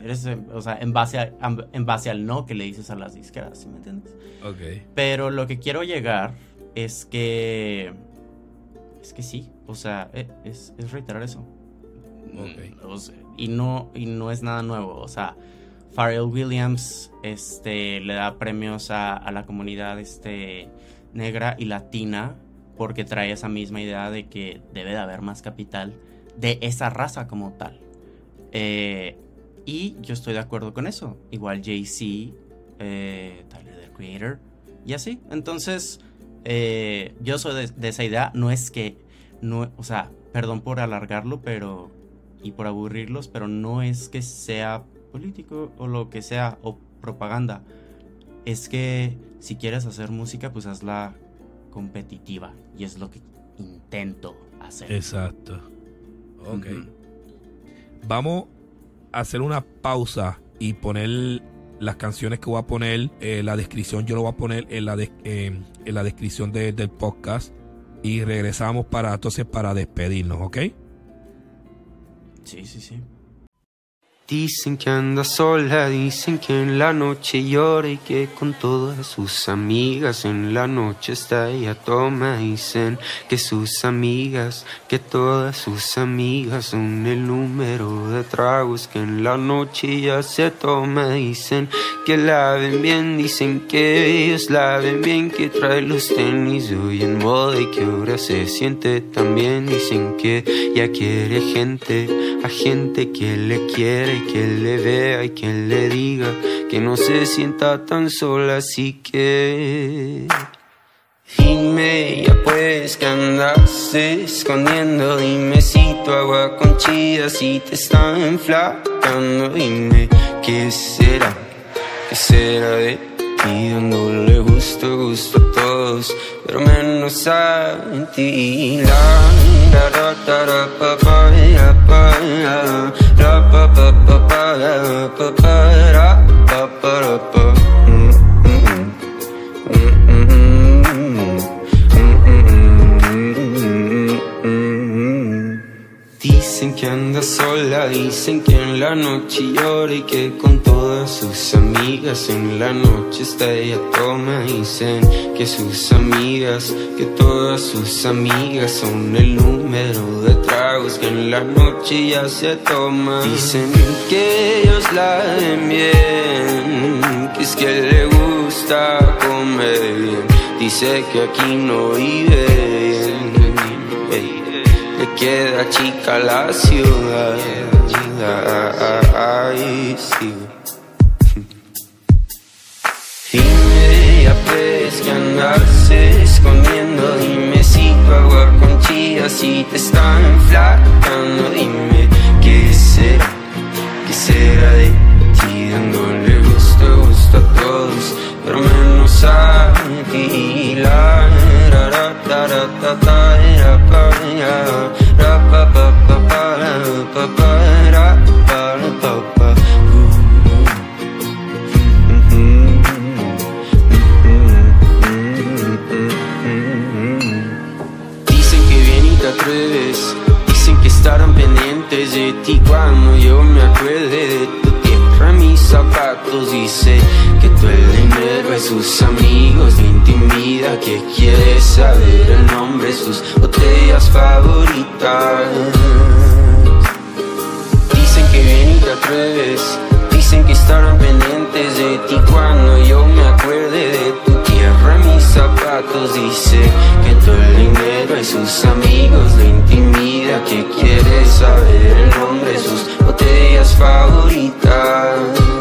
eres, o sea, en base, a- en base al no que le dices a las disqueras, ¿sí me entiendes? Ok. Pero lo que quiero llegar es que. Es que sí. O sea, e- es, es reiterar eso. Mm, o sea, y, no, y no es nada nuevo. O sea, Pharrell Williams este, le da premios a, a la comunidad este, negra y latina porque trae esa misma idea de que debe de haber más capital de esa raza como tal. Eh, y yo estoy de acuerdo con eso. Igual Jay-Z, eh, Tyler the Creator, y así. Entonces, eh, yo soy de, de esa idea. No es que, no, o sea, perdón por alargarlo, pero y por aburrirlos, pero no es que sea político o lo que sea o propaganda. Es que si quieres hacer música, pues hazla competitiva y es lo que intento hacer. Exacto. Ok. Vamos a hacer una pausa y poner las canciones que voy a poner, eh, la descripción yo lo voy a poner en la, eh, en la descripción de- del podcast y regresamos para entonces para despedirnos, ¿ok? Sí, sí, sí. Dicen que anda sola, dicen que en la noche llora y que con todas sus amigas en la noche está ella toma. Dicen que sus amigas, que todas sus amigas son el número de tragos que en la noche ya se toma. Dicen que la ven bien, dicen que ellos la ven bien, que trae los tenis hoy en moda y que ahora se siente tan bien. Dicen que ya quiere gente, a gente que le quiere, que le vea y que le diga que no se sienta tan sola, así que... Dime ya pues que andas escondiendo Dime si tu agua con chía si te está enflacando. Dime qué será, qué será de Dándole gusto, gusto a todos Pero menos a ti La, la, ra, ta, ra, pa, pa, ra, pa, ra, ra, pa, pa, pa, pa, ra, pa, pa, ra, pa, pa, ra, pa. Mm, mm, mm. Dicen que anda sola, dicen que en la noche llora y que con todas sus amigas en la noche está ella toma. Dicen que sus amigas, que todas sus amigas son el número de tragos que en la noche ya se toma. Dicen que ellos la ven bien, que es que le gusta comer bien. Dice que aquí no vive Le queda chica la ciudad. Ay, sí. Dime ya pues que andas escondiendo Dime si agua con chía si te está enflacando Dime qué será, qué será de ti Dándole gusto, gusto a todos pero menos a ti La Dicen que bien y te atreves Dicen que estarán pendientes de ti cuando yo me acuerde de tu tierra mis zapatos Dice que tú el dinero de sus amigos intimida Que quiere saber el nombre sus botellas favoritas. Dicen que bien y te atreves Dicen que estarán pendientes de ti cuando yo me acuerde de tu tierra mis zapatos. Dice que todo el dinero de sus amigos le intimida Que quiere saber el nombre sus botellas favoritas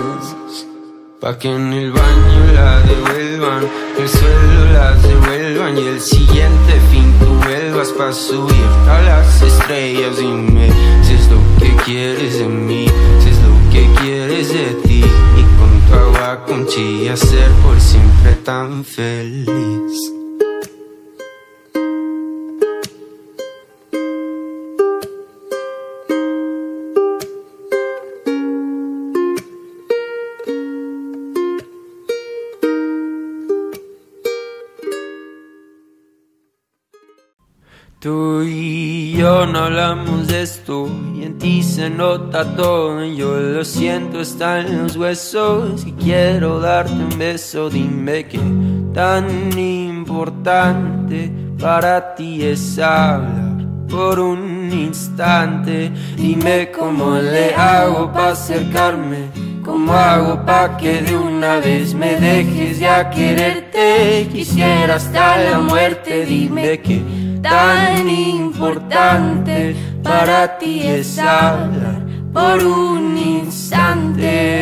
Pa' que en el baño la devuelvan, el suelo las devuelvan y el siguiente fin tú vuelvas pa' subir a las estrellas. Dime si es lo que quieres de mí, si es lo que quieres de ti y con tu agua con chía ser por siempre tan feliz. Tú y yo no hablamos de esto y en ti se nota todo. Yo lo siento, está en los huesos y quiero darte un beso. Dime qué tan importante para ti es hablar por un instante. Dime cómo le hago para acercarme, cómo ¿Cómo hago pa' que de una vez me dejes ya quererte? Quisiera hasta la muerte, dime que tan importante para ti es hablar por un instante.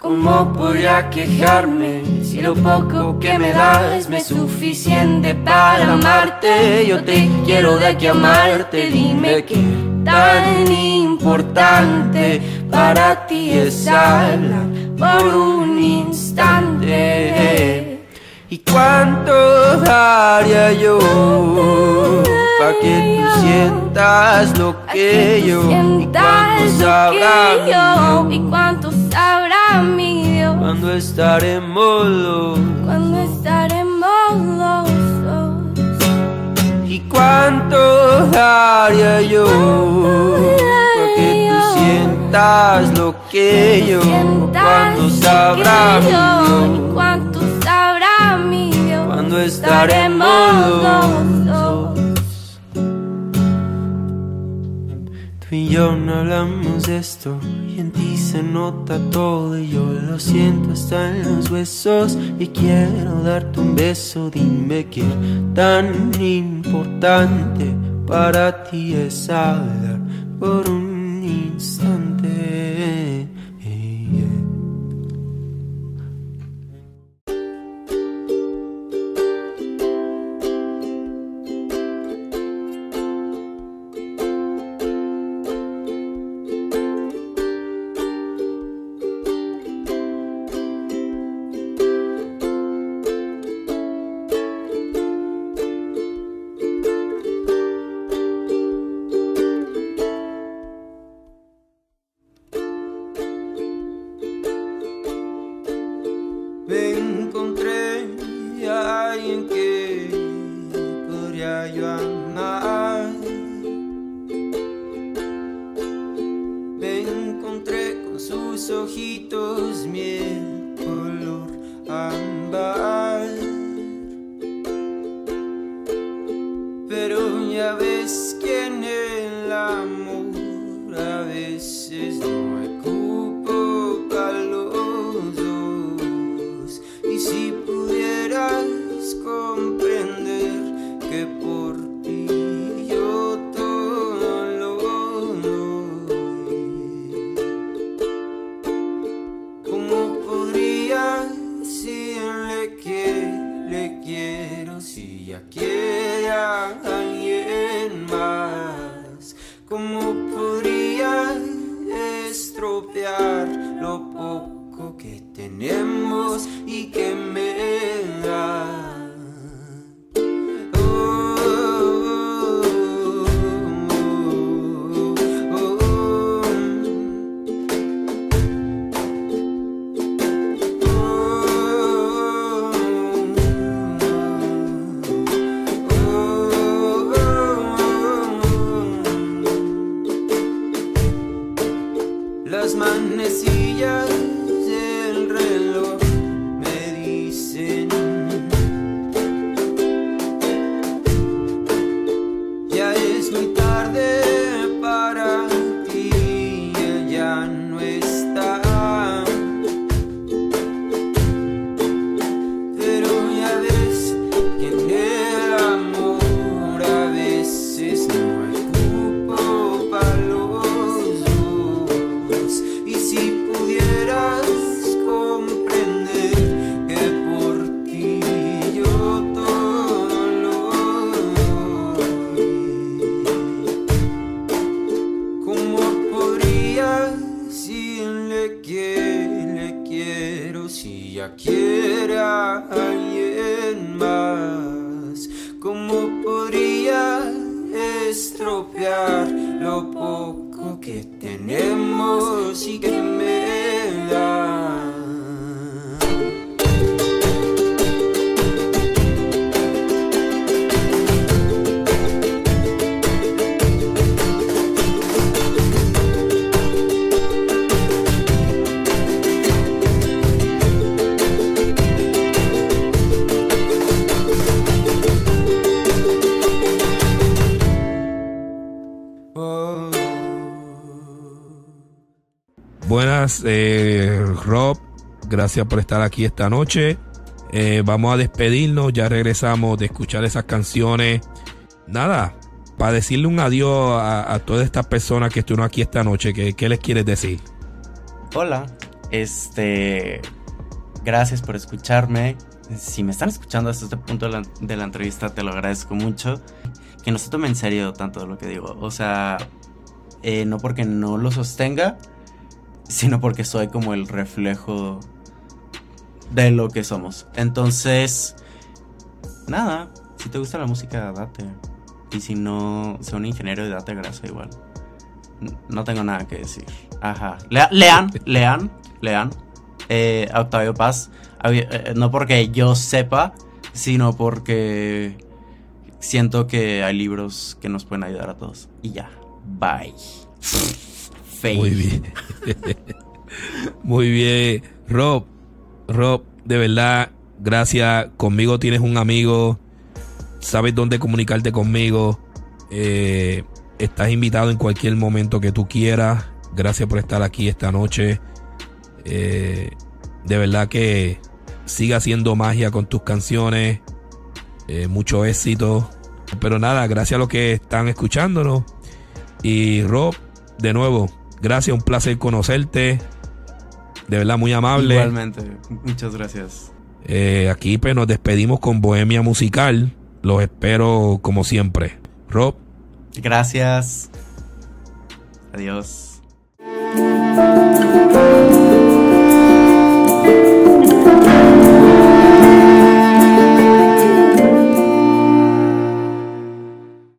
¿Cómo podría quejarme si lo poco que me das me es suficiente para amarte? Yo te quiero de aquí amarte, dime que tan importante para ti es hablar por un instante. ¿Y cuánto daría yo para que tú sientas lo que yo? ¿Y cuánto sabrá yo? ¿Y cuánto sabrá mi Dios? Cuando estaremos los Cuando estaremos los dos. ¿Y cuánto daría yo para que tú sientas lo que yo? Cuando sabrá mi ¿Y Dios? cuánto sabrá mi Dios? Cuando estaremos los dos. Tú y yo no hablamos de esto y en ti se nota todo y yo lo siento hasta en los huesos y quiero darte un beso. Dime que tan importante para ti es hablar por un instante. Eh, Rob. Gracias por estar aquí esta noche. Eh, vamos a despedirnos. Ya regresamos de escuchar esas canciones. Nada, para decirle un adiós a, todas estas personas que estuvieron aquí esta noche. ¿qué, ¿Qué les quieres decir? Hola, este. Gracias por escucharme. Si me están escuchando hasta este punto de la, de la entrevista, te lo agradezco mucho. Que no se tome en serio tanto de lo que digo. O sea, eh, no porque no lo sostenga, sino porque soy como el reflejo de lo que somos. Entonces, nada, si te gusta la música, date. Y si no, sé un ingeniero y date grasa igual. No tengo nada que decir. Ajá. Lea- lean, lean, lean. Eh, Octavio Paz. Había- eh, no porque yo sepa, sino porque siento que hay libros que nos pueden ayudar a todos. Y ya. Bye. Muy bien. [LAUGHS] Muy bien. Rob, Rob, de verdad, gracias. Conmigo tienes un amigo. Sabes dónde comunicarte conmigo. Eh, estás invitado en cualquier momento que tú quieras. Gracias por estar aquí esta noche. Eh, de verdad que siga haciendo magia con tus canciones. Eh, mucho éxito. Pero nada, gracias a los que están escuchándonos. Y Rob, de nuevo, gracias, un placer conocerte. De verdad, muy amable. Igualmente. Muchas gracias. Eh, aquí pues nos despedimos con Bohemia Musical. Los espero como siempre. Rob, Gracias. Adiós.